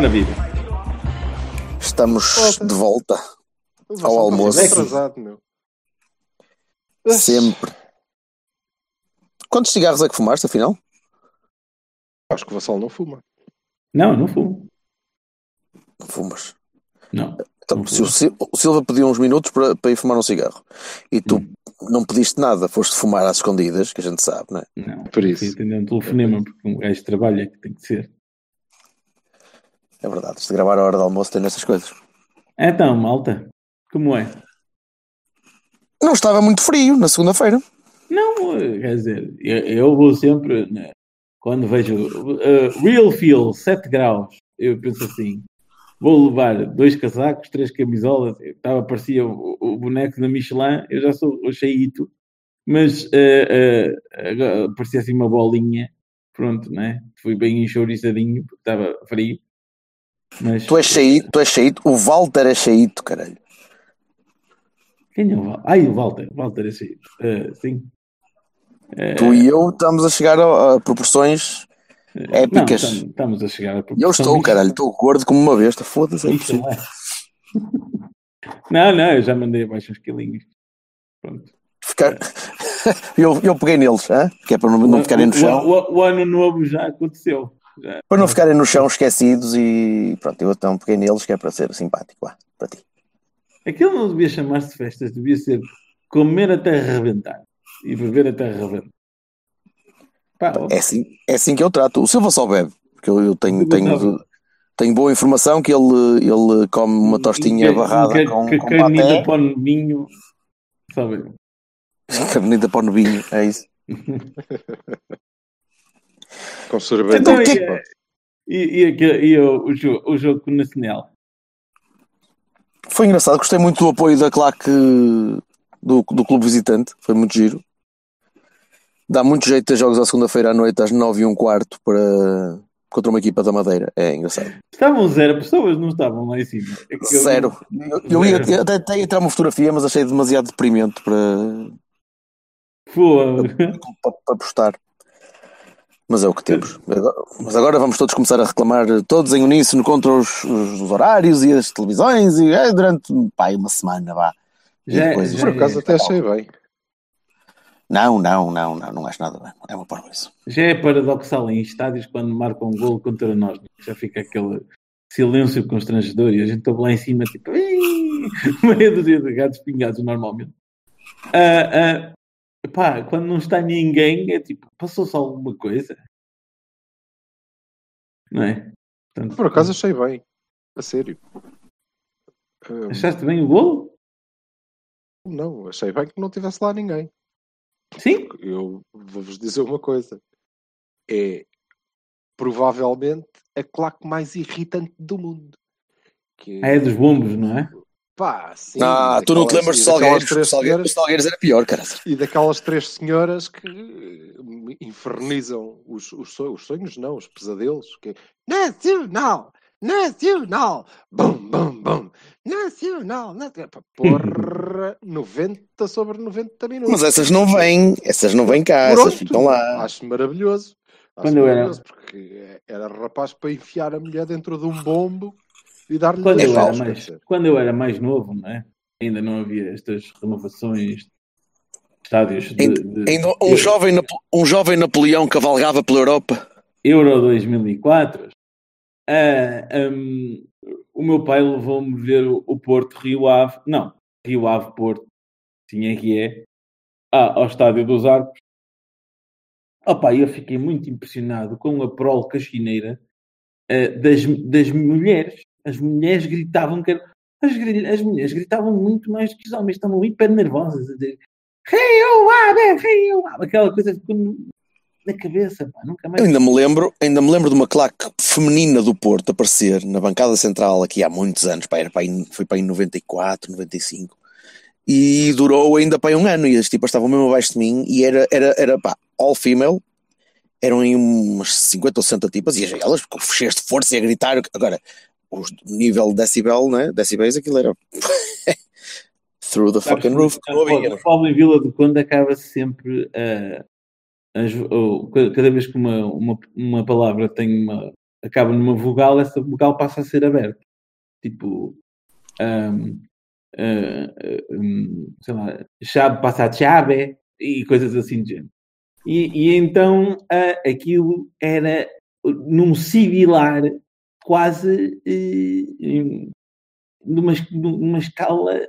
Ora, viva. Estamos de volta ao almoço. atrasado, meu. sempre. Quantos cigarros é que fumaste, afinal? Acho que o Vassal não fuma. Não, não fumo. Não fumas. Não. Então, Não se o, Sil- o Silva pediu uns minutos para, para ir fumar um cigarro e tu não pediste nada, foste fumar às escondidas, que a gente sabe, não é? Não. Por isso. Atender um telefonema, porque um gajo de trabalho é que tem que ser. É verdade, isto de gravar a hora do almoço tem essas coisas. Então, malta, como é? Não estava muito frio na segunda-feira. Não, quer dizer, eu, eu vou sempre, né, quando vejo eh, Real Feel 7 graus, eu penso assim, vou levar dois casacos, três camisolas, eu estava, parecia o, o boneco da Michelin, eu já sou o cheito, mas eh, agora parecia assim uma bolinha, pronto, né? Fui bem enxouriçadinho, porque estava frio. Mas Tu és cheito, tu és cheito. O Walter é cheito, caralho. quem é o Walter? Ai, o Walter, o Walter é cheio. Eh, sim. Eh, Tu e eu estamos a chegar a, a proporções não, épicas. estamos, estamos a chegar a E eu estou, caralho, estou gordo como uma besta. Foda-se, é impossível. é. Não, não, eu já mandei abaixo uns quilinhos. Pronto. Ficar... eu, eu peguei neles, hã? que é para não, não ficarem no chão. O, o- o ano novo já aconteceu. Já. Para não ficarem no chão esquecidos e pronto, eu então peguei neles que é para ser simpático, vá, para ti. Aquilo não devia chamar-se festas, devia ser comer até arrebentar e beber até arrebentar. Pá, ó, É assim, é assim que eu trato. O Silva só bebe, porque eu, eu tenho, tenho, tenho boa informação que ele, ele come uma tostinha um ca- barrada um ca- com, ca- com paté, para o vinho. Sabe? caminida para o novinho, é isso. Com sorvete. Então, Então, que- e, e, e, aquele- e o, o, jogo, o jogo com o Nacional? Foi engraçado, gostei muito do apoio da claque do, do clube visitante, foi muito giro. Dá muito jeito ter jogos à segunda-feira à noite às 9 e um quarto para, contra uma equipa da Madeira, é engraçado. Estavam zero pessoas, não estavam lá em cima. É eu- Zero. Eu, eu ia Zero. até, até ia tirar uma fotografia, mas achei demasiado deprimente para, Pô, para, para postar. Mas é o que temos. Mas agora vamos todos começar a reclamar, todos em uníssono, contra os, os- os horários e as televisões, e é, durante pá, uma semana, vá. E Já- depois- já- Por acaso até achei bem. Não, não, não, não, não acho nada bem. É uma porra isso. Já é paradoxal em estádios quando marcam um gol contra nós. né? Já fica aquele silêncio constrangedor e a gente está lá em cima, tipo, meia dúzia de gatos pingados normalmente. Ah, ah, pá, quando não está ninguém, é tipo, passou-se alguma coisa? Não é? Portanto, Por acaso achei bem. A sério. Hum, Achaste bem o gol? não, achei bem que não tivesse lá ninguém. Sim? Eu vou-vos dizer uma coisa. É provavelmente a claque mais irritante do mundo. Que, Ah, é dos bombos, não é? Pá, sim, ah, tu não te lembras de Salgueiros? três Salgueiros, senhoras- Salgueiros era pior, cara. E daquelas três senhoras que eh, infernizam os, os, sonhos, os sonhos, não, os pesadelos. Que é, Nacional! Nacional! Bum, bum, bum! Nacional! nacional. Porra! 90 sobre 90 minutos. Mas essas não vêm, essas não vêm cá, Pronto, essas ficam lá. Acho maravilhoso. Acho Quando era- maravilhoso, porque era rapaz para enfiar a mulher dentro de um bombo e dar-lhe Quando eu, era mais, quando eu era mais novo, não é? Ainda não havia estas renovações de estádios de, de- Ainda um, jovem, Napo- um jovem Napoleão cavalgava pela Europa. Euro 2004. ah, hum, o meu pai levou-me ver o, o Porto Rio Ave, não, Rio Ave Porto, tinha que é, ah, ao Estádio dos Arcos. Opa, eu fiquei muito impressionado com a prol cachineira ah, das, das mulheres. As mulheres gritavam que as, as mulheres gritavam muito mais do que os homens, estavam hiper nervosas a dizer Rio Ave, ficou lá, aquela coisa ficou na cabeça, pá, nunca mais. Eu ainda me lembro, ainda me lembro de uma claque feminina do Porto aparecer na bancada central aqui há muitos anos, pá, era aí, foi para em 94, 95. E durou ainda para um ano e as tipas estavam mesmo abaixo de mim e era, era, era pá, all female, eram aí umas 50 ou 60 tipas e elas com de força e a gritar. Agora, o nível de decibel, né? Decibéis, aquilo era through the fucking roof. Paulo em Vila do Conde acaba sempre a. cada vez que uma, uma, uma palavra tem uma, acaba numa vogal, essa vogal passa a ser aberta. Tipo, um, uh, um, sei lá, chave passa a chave e coisas assim de género. E, e então uh, aquilo era num sibilar quase uh, numa, numa escala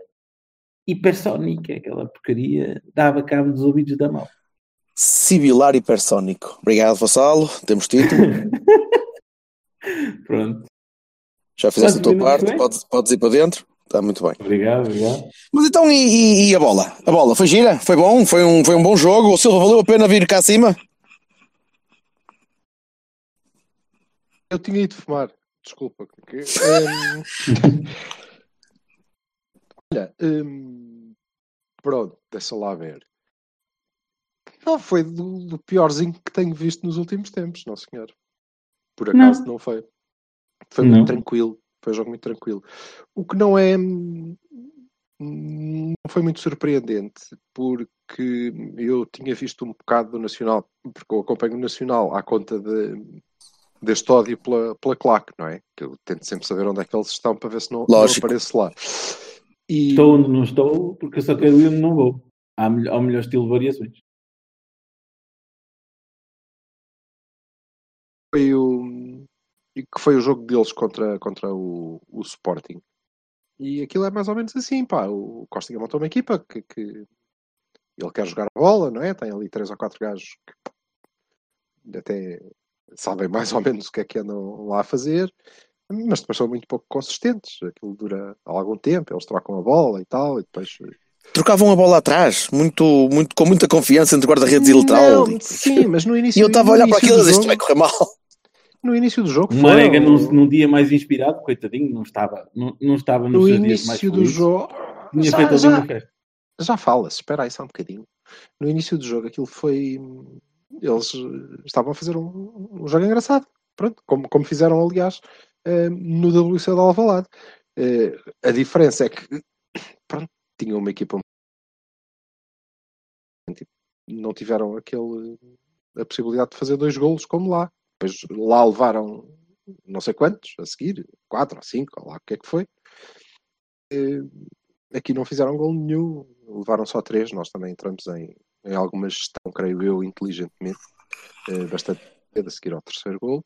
hipersónica. Aquela porcaria dava cabo dos ouvidos da mão. Sibilar hipersónico. Obrigado, Vassalo. Temos título. Pronto. Já fizeste a tua parte, podes, podes ir para dentro. Está muito bem. Obrigado, obrigado. Mas então, e, e, e, a bola? A bola foi gira? Foi bom? Foi um, foi um bom jogo? O Silva valeu a pena vir cá acima? Eu tinha ido fumar. Desculpa. um... Olha, um... pronto, deixa lá ver. Não, foi do, do, piorzinho que tenho visto nos últimos tempos, não senhor. Por acaso não, não foi. Foi não. muito tranquilo. Foi um jogo muito tranquilo. O que não é. Não foi muito surpreendente, porque eu tinha visto um bocado do Nacional, porque eu acompanho o Nacional à conta de, deste ódio pela, pela claque, não é? Que eu tento sempre saber onde é que eles estão para ver se não, não apareço lá. E... Estou onde não estou, porque eu só quero ir onde não vou. Há, o melhor estilo de variações. Foi o, e que foi o jogo deles contra, contra o, o Sporting. E aquilo é mais ou menos assim, pá. O Costa montou uma equipa que, que ele quer jogar a bola, não é? Tem ali três ou quatro gajos que até sabem mais ou menos o que é que andam lá a fazer, mas depois são muito pouco consistentes. Aquilo dura algum tempo, eles trocam a bola e tal, e depois trocavam a bola atrás, muito, muito, com muita confiança entre guarda-redes e lateral. Sim, mas no início. E eu estava a olhar para aquilo e disse: isto vai correr mal no início do jogo. Marega num, num, dia mais inspirado, coitadinho, não estava, não, não estava no início do jogo. Tinha já, feito já, já fala-se, espera aí só um bocadinho. No início do jogo, aquilo foi. Eles estavam a fazer um, um jogo engraçado. Pronto, como, como fizeram, aliás, uh, no WC da Alvalade. Uh, a diferença é que pronto, tinham uma equipa não tiveram aquele a possibilidade de fazer dois golos como lá depois lá levaram não sei quantos a seguir, quatro ou cinco, ou lá o que é que foi. E, aqui não fizeram gol nenhum, levaram só três. Nós também entramos em, em alguma gestão, creio eu, inteligentemente, eh, bastante a seguir ao terceiro gol.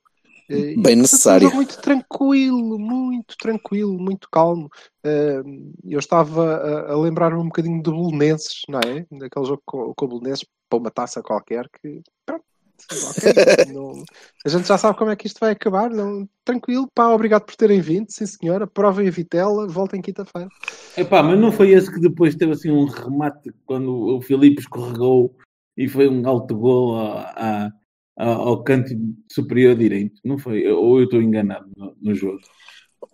Bem necessário. Muito tranquilo, muito tranquilo, muito calmo. eu estava a, lembrar-me um bocadinho do Belenenses, não é? Daquele jogo com, com o Belenenses para uma taça qualquer que pronto, Okay, não, a gente já sabe como é que isto vai acabar. Não, tranquilo, pá, obrigado por terem vindo, sim senhora. Provem a vitela, voltem quinta-feira. Epá, mas não foi esse que depois teve assim um remate quando o Filipe escorregou e foi um alto gol a, a, ao canto superior direito? Não foi? Ou eu estou enganado no, no jogo?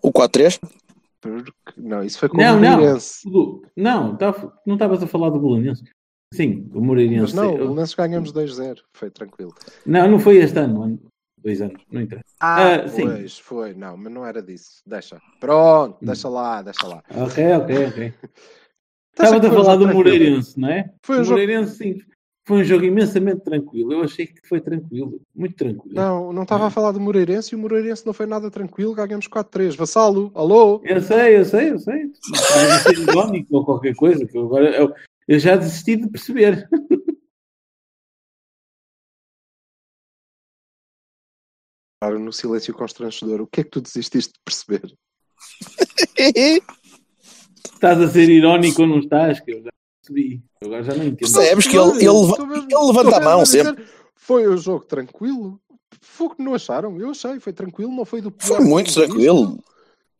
O 4-3? Não, isso foi com não, o Moreirense. Não, não, tá, não estavas a falar do Bolonense. Sim, o Moreirense. Mas não, o Belenenses ganhamos 2-0, foi tranquilo. Não, não foi este ano, dois anos, não interessa. Ah, ah pois, sim. foi, não, mas não era disso. Deixa. Pronto, hum. deixa lá, deixa lá. Ok, ok, ok. Estava a falar do Moreirense, não é? Foi um o Moreirense, jogo... sim. Foi um jogo imensamente tranquilo. Eu achei que foi tranquilo, muito tranquilo. Não, não estava a falar do Moreirense e o Moreirense não foi nada tranquilo. Ganhamos 4-3. Vassalo, alô? Eu sei, eu sei, eu sei. Não ser ou qualquer coisa. Que agora eu, eu já desisti de perceber. No silêncio constrangedor, o que é que tu desististe de perceber? estás a ser irónico ou não estás? Que eu já percebi. Agora já não entendo. Percebes que ele, ele, ele levanta a mão sempre. Foi um jogo tranquilo. Foi o que não acharam? Eu achei, foi tranquilo, não foi do pior. Foi muito tranquilo.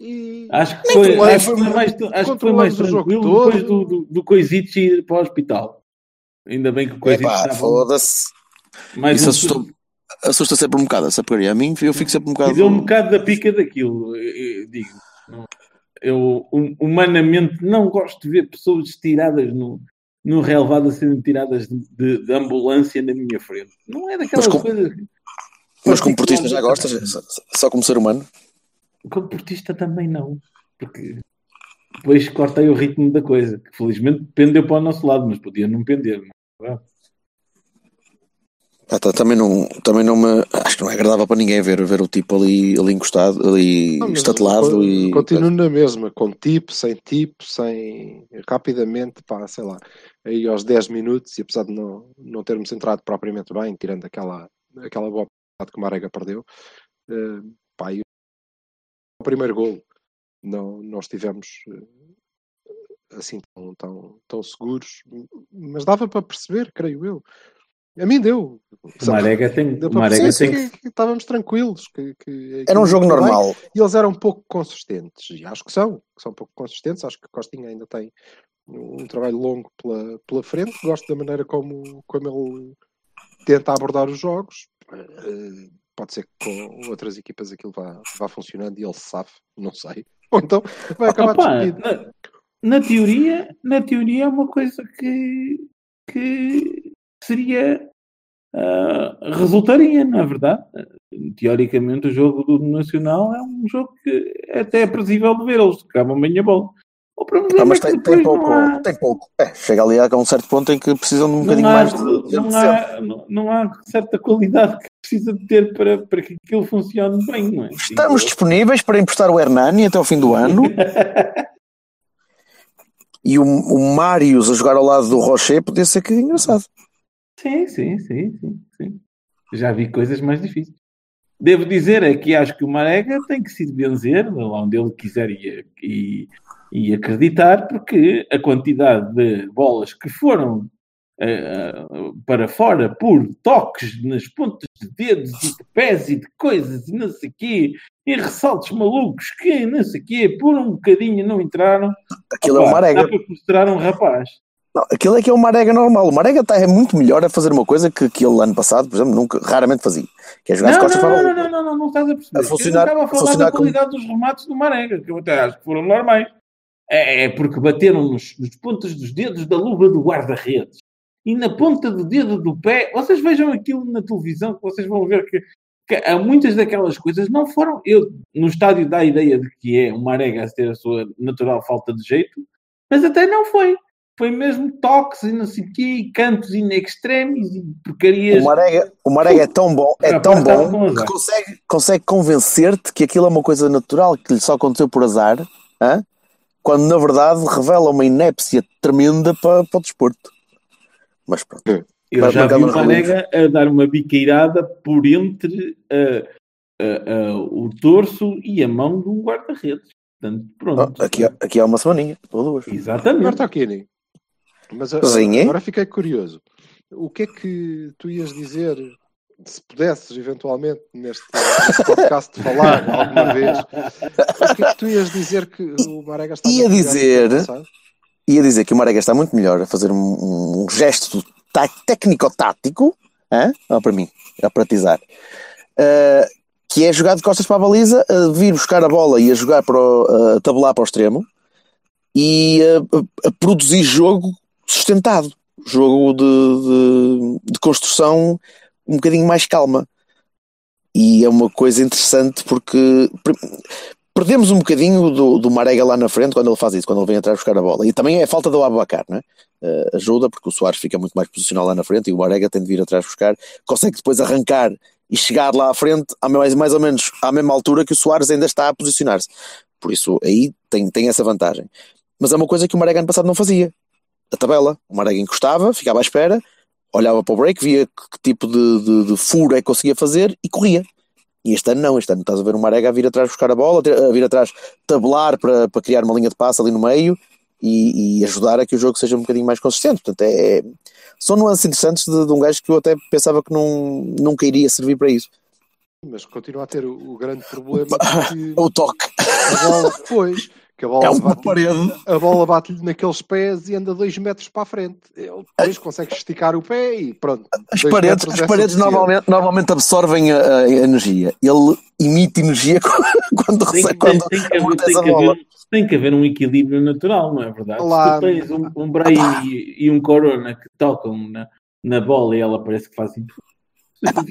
E... Acho que foi, acho que foi mais, acho que foi mais tranquilo depois do, do, do Coisito ir para o hospital. Ainda bem que o coisa Epá, estava foda-se. Isso um- assustou, assusta sempre um bocado essa porcaria. A mim, eu fico sempre um bocado. E deu um bocado da pica daquilo, eu, eu digo. Eu hum- humanamente não gosto de ver pessoas tiradas no, no relevado a serem tiradas de, de- de ambulância na minha frente. Não é daquelas Mas com- coisas. Mas como portista já gostas? Só como ser humano? Como portista também não. Porque depois cortei o ritmo da coisa, que felizmente pendeu para o nosso lado, mas podia não pender. não é? Ah, tá, também, não, também não me. Acho que não é agradável para ninguém ver, ver o tipo ali, ali encostado, ali Não, estatelado e. Continuo na mesma, com tipo, sem tipo, sem. rapidamente, pá, sei lá, aí aos 10 minutos, e apesar de não, não termos entrado propriamente bem, tirando aquela, aquela boa parte que o Marega perdeu, o primeiro gol não, não estivemos eh, assim tão, tão, tão seguros, mas dava para perceber, creio eu. A mim deu. O Marega tem, Deu Marega tem que, que estávamos tranquilos. Que, que Era um jogo normal. e eles eram um pouco consistentes. E acho que são, que são um pouco consistentes. Acho que Costinha ainda tem um trabalho longo pela, pela frente. Gosto da maneira como, como ele tenta abordar os jogos. Pode ser que com outras equipas aquilo vá, vá funcionando e ele sabe, não sei. Ou então vai acabar Opa, despedido. na, na teoria, na teoria é uma coisa que, que seria ah, resultaria, não é verdade? Teoricamente o jogo do Nacional é um jogo que até é previsível de ver, eles tocavam bem a bola. O problema Ah, mas é que tem, tem pouco. há, Tem pouco. É, chega ali a um certo ponto em que precisam de um bocadinho não há, mais de. não, há, não, não há certa qualidade que precisa de ter para, para que aquilo funcione bem, não é? Estamos disponíveis para emprestar o Hernani até ao fim do ano. e o, o Marius a jogar ao lado do Rocher podia ser que engraçado. Sim, sim, sim, sim, sim. Já vi coisas mais difíceis. Devo dizer é que acho que o Marega tem que se benzer lá onde ele quiser e, e, e acreditar, porque a quantidade de bolas que foram para fora por toques nas pontas de dedos e de pés e de coisas e não sei o quê, e ressaltos malucos que não sei o quê, por um bocadinho não entraram. Aquilo é o Opa, Marega. Dá para um rapaz. Não, aquilo é que é o Marega normal. O Marega está é muito melhor a fazer uma coisa que, que ele ano passado, por exemplo, nunca, raramente fazia. Que é jogar Não, costas não, para a não, não, não, não, não estás a perceber. A funcionar- eu não estava a a falar funcionar da como- qualidade dos remates do Marega, que eu até acho que foram normais. É, é porque bateram nos, nos pontas dos dedos da luva do guarda-redes e na ponta do dedo do pé. Vocês vejam aquilo na televisão, que vocês vão ver que, que há muitas daquelas coisas não foram. Eu, no estádio, dá a ideia de que é o Marega a ter a sua natural falta de jeito, mas até não foi. Foi mesmo toques e não sei o quê, e cantos in extremis e porcarias. O Marega, o Marega é tão bom, é tão com bom que consegue, consegue convencer-te que aquilo é uma coisa natural, que lhe só aconteceu por azar, hã? quando na verdade revela uma inépcia tremenda para, para o desporto. Mas pronto. Eu Vai já vi o Marega a dar uma biqueirada por entre ah, ah, ah, o torso e a mão de um guarda-redes. Portanto, pronto. Ah, aqui, há- aqui há uma semaninha, ou duas. Exatamente. Bertocchini. Mas a- Sim, é? agora fiquei curioso. O que é que tu ias dizer, se pudesses eventualmente neste, neste podcast falar alguma vez, o que é que tu ias dizer que o Marega está Ia dizer- Ia dizer que o Marega está muito melhor a fazer um, um- gesto tá- técnico-tático? Não, para mim, a pratizar, Ah, que é jogar de costas para a baliza, a vir buscar a bola e a jogar para o, a tabelar para o extremo e a, a- produzir jogo sustentado, jogo de, de- de construção um bocadinho mais calma. E é uma coisa interessante porque perdemos um bocadinho do, do Marega lá na frente quando ele faz isso, quando ele vem atrás buscar a bola. E também é falta do Abacar, né? Uh, ajuda, porque o Soares fica muito mais posicional lá na frente e o Marega tem de vir atrás buscar, consegue depois arrancar e chegar lá à frente a mais, mais ou menos à mesma altura que o Soares ainda está a posicionar-se. Por isso aí tem, tem essa vantagem. Mas é uma coisa que o Marega ano passado não fazia. A tabela, o Marega encostava, ficava à espera, olhava para o break, via que, que tipo de, de, de furo é que conseguia fazer e corria. E este ano não, este ano estás a ver o Marega a vir atrás buscar a bola, a vir atrás tabelar para, para criar uma linha de passe ali no meio e, e ajudar a que o jogo seja um bocadinho mais consistente. Portanto, é, é- são nuances interessantes de, de um gajo que eu até pensava que não, nunca iria servir para isso. Mas continua a ter o, o grande problema que O toque. a bola, pois, Que a bola É uma bate- parede. a bola bate-lhe naqueles pés e anda dois metros para a frente. Ele depois consegue esticar o pé e pronto. As paredes, as é paredes normalmente, normalmente absorvem a, a energia. Ele emite energia quando Tem, recebe. tem, Quando tem que tem, haver, tem que haver um equilíbrio natural, não é verdade? Lá- Se tu tens um, um Brahim e, e um Corona que tocam na, na bola e ela parece que faz assim.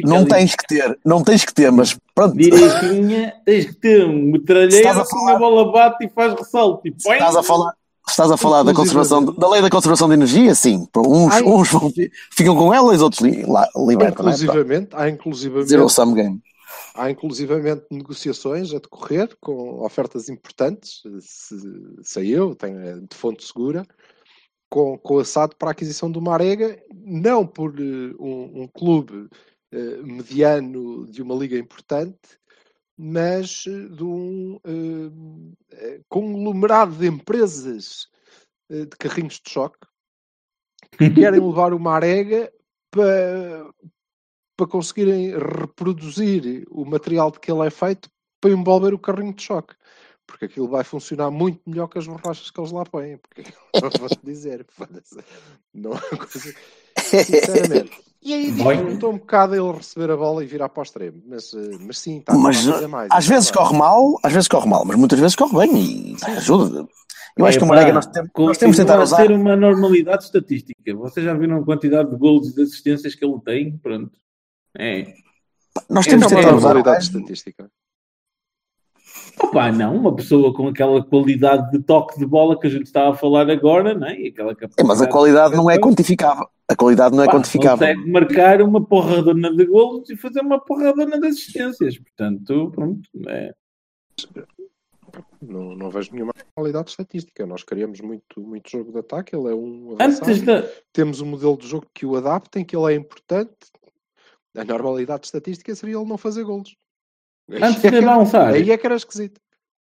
Não ali tens que ter, não tens que ter, mas pronto. Direitinha, tens que ter um metralheiro Estás a que falar- a bola bate e faz ressalto. Tipo, Estás a falar, estás a falar da conservação, da lei da conservação de energia, sim. Uns, Ai. uns vão- ficam com ela e os outros li, lá, libertam. é? Inclusivamente, há inclusivamente, Zero sum game. há inclusivamente negociações a decorrer com ofertas importantes, se saiu, tem é de fonte segura, com, com a SAD para a aquisição do Marega, não por eh, um, um clube eh, mediano de uma liga importante, mas eh, de um eh, conglomerado de empresas de carrinhos de choque que querem levar o Marega para, para conseguirem reproduzir o material de que ele é feito para envolver o carrinho de choque. Porque aquilo vai funcionar muito melhor que as borrachas que eles lá põem. Porque eu vou-te dizer, não é uma coisa. Sinceramente. E aí dificultou um bocado ele receber a bola e virar para o extremo. Mas, eh, mas sim, está Mas a fazer mais. às é vezes corre mal, às vezes corre mal, mas muitas vezes corre bem e pá, ajuda. Eu acho que o Marega nós temos, nós temos de tentar usar. ser uma normalidade estatística. Vocês já viram a quantidade de gols e de assistências que ele tem? Pronto. É. Nós é temos de É uma tentar usar. normalidade estatística. Opa, não, uma pessoa com aquela qualidade de toque de bola que a gente estava a falar agora, não é? E aquela É, mas a qualidade não é quantificável. A qualidade não é Pá, quantificável. Consegue marcar uma porradona de golos e fazer uma porradona de assistências. Portanto, pronto. É. Não, não vejo nenhuma qualidade estatística. Nós queríamos muito, muito jogo de ataque. Ele é um avançado. Antes da. Temos um modelo de jogo que o adapta, em que ele é importante. A normalidade estatística seria ele não fazer golos. Antes é de avançar, Aí é que era esquisito.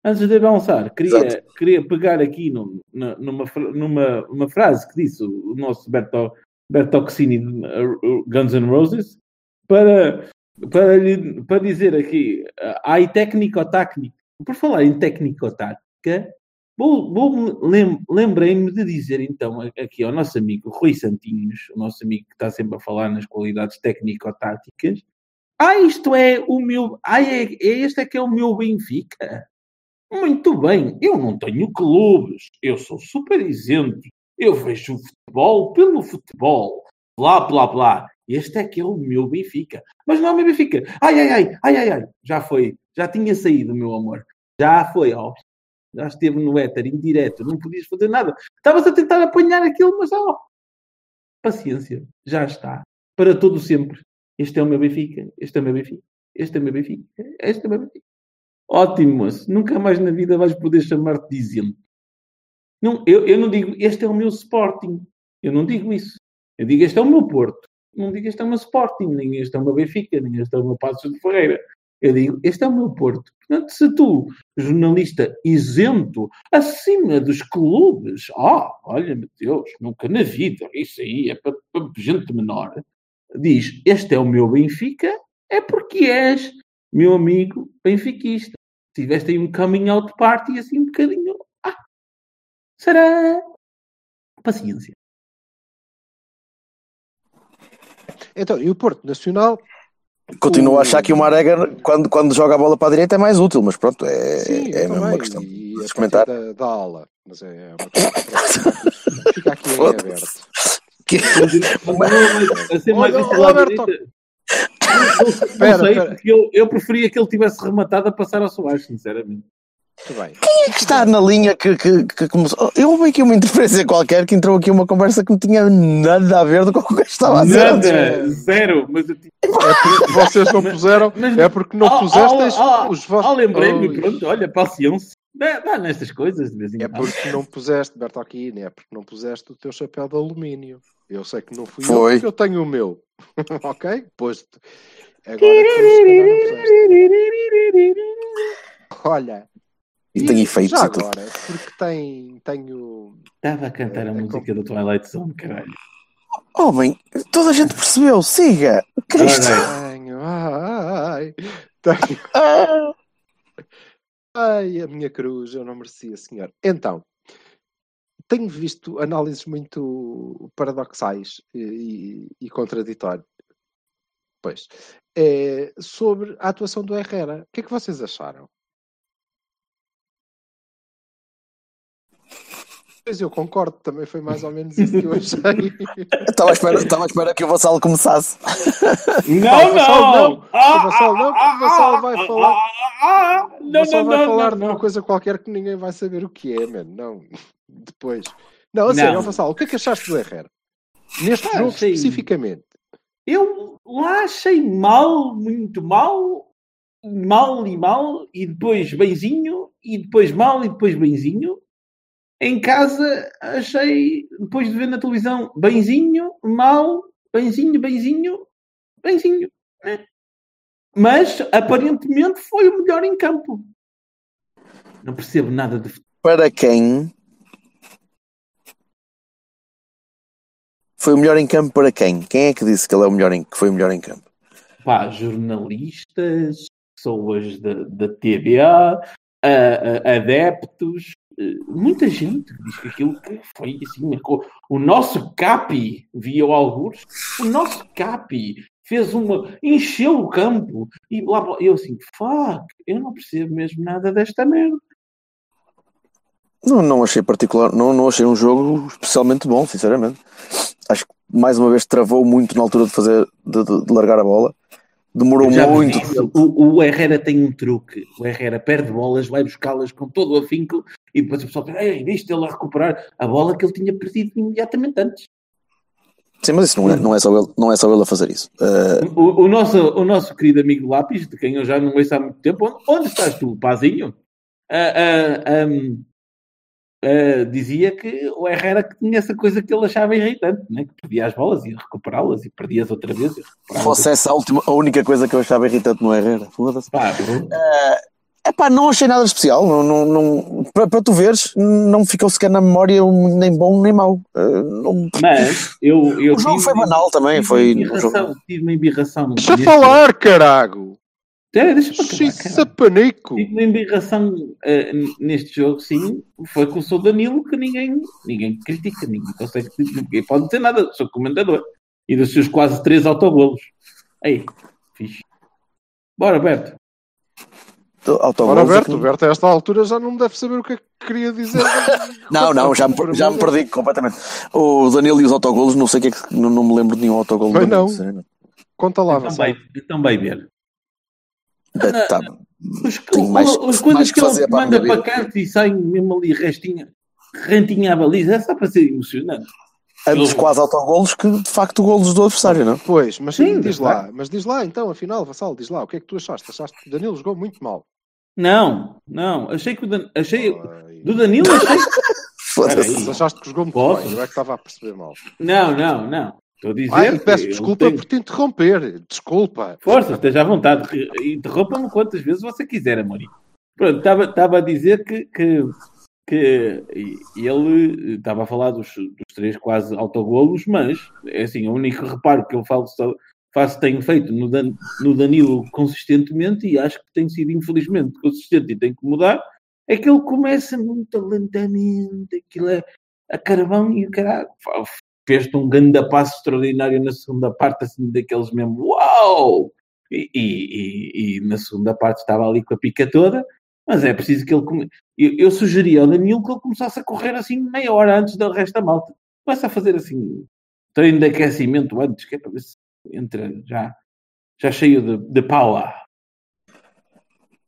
antes de avançar, queria, Exato. queria pegar aqui na- numa, numa uma frase que disse o, nosso Berto, Bertoxini de uh, Guns N' Roses para, para, lhe- para dizer aqui, uh, há aí técnico-tática. Por falar em técnico-tática, vou, vou, lem, lembrei-me de dizer então aqui ao nosso amigo Rui Santinhos, o nosso amigo que está sempre a falar nas qualidades técnico-táticas, ah, isto é o meu. Ah, é, é este é que é o meu Benfica. Muito bem, eu não tenho clubes, eu sou super isento, eu vejo o futebol pelo futebol, blá blá blá. Este é que é o meu Benfica. Mas não é o meu Benfica. Ai, ai, ai, ai, ai, ai. Já foi, já tinha saído, meu amor. Já foi, ó. Já esteve no éter, indireto, não podias fazer nada. Estavas a tentar apanhar aquilo, mas ó. Paciência, já está. Para todo sempre. Este é o meu Benfica, este é o meu Benfica, este é o meu Benfica, este é o meu Benfica. Ótimo, moço. Nunca mais na vida vais poder chamar-te de. Não, eu, eu não digo este é o meu Sporting. Eu não digo isso. Eu digo este é o meu Porto. Não digo este é o meu Sporting, nem este é o meu Benfica, nem este é o meu Passos de Ferreira. Eu digo este é o meu Porto. Portanto, se tu, jornalista isento, acima dos clubes, ah, olha-me Deus, nunca na vida, isso aí é para, para gente menor, diz este é o meu Benfica, é porque és meu amigo benfiquista. Tiveste aí um coming out party assim um bocadinho. Ah, será? Paciência. Então, e o Porto Nacional? Continuo o- a achar que o Marega, quando, quando joga a bola para a direita, é mais útil, mas pronto, é, Sim, é mesmo uma também, questão. E de a comentar. da, da aula. Mas é uma coisa. Fica aqui em aberto. Que- ser mais Olha. Não, sei, porque eu, eu preferia que ele tivesse rematado a passar ao Soares, sinceramente. Muito bem. Quem é que está na linha que, que, que começou? Eu ouvi aqui uma interferência qualquer que entrou aqui uma conversa que não tinha nada a ver do que o gajo estava a dizer. antes. Nada, zero. Mas eu tinha- É porque vocês não puseram, Mas- é porque não Ah, pusestes ah, ah, os vossos. Ah, lembrei-me, pronto, olha, paciência. Dá, dá nestas coisas de vez em É quando. porque não puseste, Bertolini, é porque não puseste o teu chapéu de alumínio. Eu sei que não fui Foi. eu, porque eu tenho o meu. ok? Posto. Agora puseste. Olha. E tem efeitos Já agora, porque tem, tenho. Estava a cantar a É, música do Twilight Zone, caralho. Homem, toda a gente percebeu, siga. Cristo. Tenho. Ai, tenho. Ah, Ai, a minha cruz, eu não merecia, senhor. Então, tenho visto análises muito paradoxais e, e contraditórias. Pois. É, sobre a atuação do Herrera. O que é que vocês acharam? Pois eu concordo, também foi mais ou menos isso que eu achei. Estava à espera, estava à espera que o Vassalo começasse. Não, o Vassalo não! não. O Vassalo não, porque o Vassalo vai falar. Ah, O Não, Vassalo não, vai não, falar não, de uma não. coisa qualquer que ninguém vai saber o que é, mano. Não. Depois. Não, a sério, Não. ó, Vassalo, o que é que achaste do Herrera? Neste Ah, jogo achei- especificamente. Eu lá achei mal, muito mal, mal e mal, e depois benzinho, e depois mal e depois benzinho. Em casa achei, depois de ver na televisão, benzinho, mal, benzinho, benzinho, benzinho. né? Mas aparentemente foi o melhor em campo. Não percebo nada de. Para quem? Foi o melhor em campo para quem? Quem é que disse que ele é o melhor em, que foi o melhor em campo? pá, jornalistas, pessoas da, da a- a- adeptos, eh, muita gente diz que aquilo que foi assim, o nosso Capi, via o algures, o nosso Capi fez uma, encheu o campo e blá, eu assim, fuck, eu não percebo mesmo nada desta merda. Não, não achei particular, não, não achei um jogo especialmente bom, sinceramente. Acho que mais uma vez travou muito na altura de fazer de, de- largar a bola. Demorou muito. o, o Herrera tem um truque. O Herrera perde bolas, vai buscá-las com todo o afinco e depois o pessoal pensa, ei, viste ele a recuperar a bola que ele tinha perdido imediatamente antes. Sim, mas isso não é, não é, só, ele, não é só ele a fazer isso. Uh, O, o nosso, o nosso querido amigo Lápis, de quem eu já não ouço há muito tempo, onde, onde estás tu, Pazinho? Ah, ah, ahm, ah, dizia que o Herrera que tinha essa coisa que ele achava irritante, né? que perdia as bolas e ia recuperá-las e perdias outra vez. E fosse essa a, última, a única coisa que eu achava irritante no Herrera. Foda-se. Pá, bro. Epá, não achei nada especial. Não, não, não, para, tu veres, não ficou sequer na memória um- nem bom nem mau. Uh, não- Mas eu, eu o jogo tive- foi banal também. tive Foi uma um jogo- embirração, tive uma embirração. Deixa falar, carago! É, deixa-me acabar, uma embirração eh, n- neste jogo, sim. Foi com o Sou Danilo que ninguém, ninguém critica, ninguém consegue, ninguém pode dizer nada. Sou comentador. E dos seus quase três autogolos. Aí, fixe. Bora, Beto. autogolos Ora, que Berto, Berto a esta altura já não me deve saber o que é que queria dizer. Não, não, já me, já me perdi completamente. O Danilo e os autogolos, não sei o que é que. Não, não me lembro de nenhum autogolo. Bem, não. Conta lá, Então vai, então vai ver. Bem, tá. Os, Tenho mais- as mais coisas que que ele para a manda para canto e sai mesmo ali restinha, rentinha à baliza, é só para ser emocionante. Ambos quase autogolos que de facto golos do adversário, não? Pois, mas Sim, diz lá, mas diz lá então, afinal, Vassal, diz lá, o que é que tu achaste? Achaste que o Danilo jogou muito mal. Não, não, achei que o Dan... achei Ai. do Danilo achei Foda-se. Peraí. Mas achaste que jogou muito Posso? bem, eu é que estava a perceber mal. Não, não, não. Estou a dizer. Ai, peço desculpa por te interromper. Desculpa. Força, esteja à vontade. Re- Interrompa-me quantas vezes você quiser, Amorim. Pronto, estava, estava a dizer que, que, que ele estava a falar dos, dos três quase autogolos, mas é assim, o único reparo que eu falo, só- faço, tenho feito no, Dan- no Danilo consistentemente e acho que tem sido infelizmente consistente e tem que mudar, é que ele começa muito lentamente, aquilo é a carvão e o caralho. Fez-te um grande passo extraordinário na segunda parte, assim, daqueles mesmo, uau! E, e- e- na segunda parte estava ali com a pica toda, mas é preciso que ele. come- Eu, eu sugeria ao Danilo que ele começasse a correr assim meia hora antes do resto da malta. Começa a fazer assim treino de aquecimento antes, que é para ver se entra já, já cheio de, de power.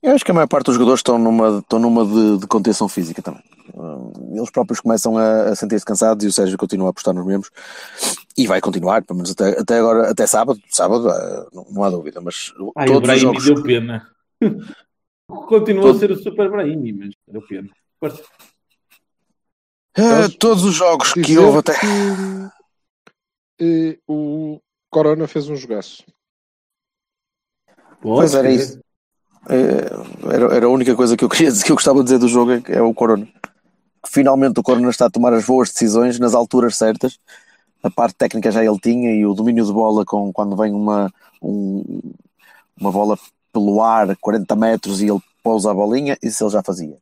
Eu acho que a maior parte dos jogadores estão numa, estão numa de, de contenção física também. Hum, Eles próprios começam a, a sentir-se cansados e o Sérgio continua a apostar nos mesmos e vai continuar, pelo menos até, até agora, até sábado, sábado ah, não, não há dúvida, mas Ai, o todos os Brahimi jogos. deu pena. Continua Todo- a ser o Super Brahimi, mas deu pena. Ah, todos os jogos que houve até. que, eh, o Corona fez um jogaço. Pois era isso. É, era, era a única coisa que eu queria dizer, que eu gostava de dizer do jogo é, é o Corona. Finalmente o Corona está a tomar as boas decisões nas alturas certas. A parte técnica já ele tinha e o domínio de bola com quando vem uma, um- uma bola pelo ar, 40 metros, e ele usar a bolinha, isso ele já fazia.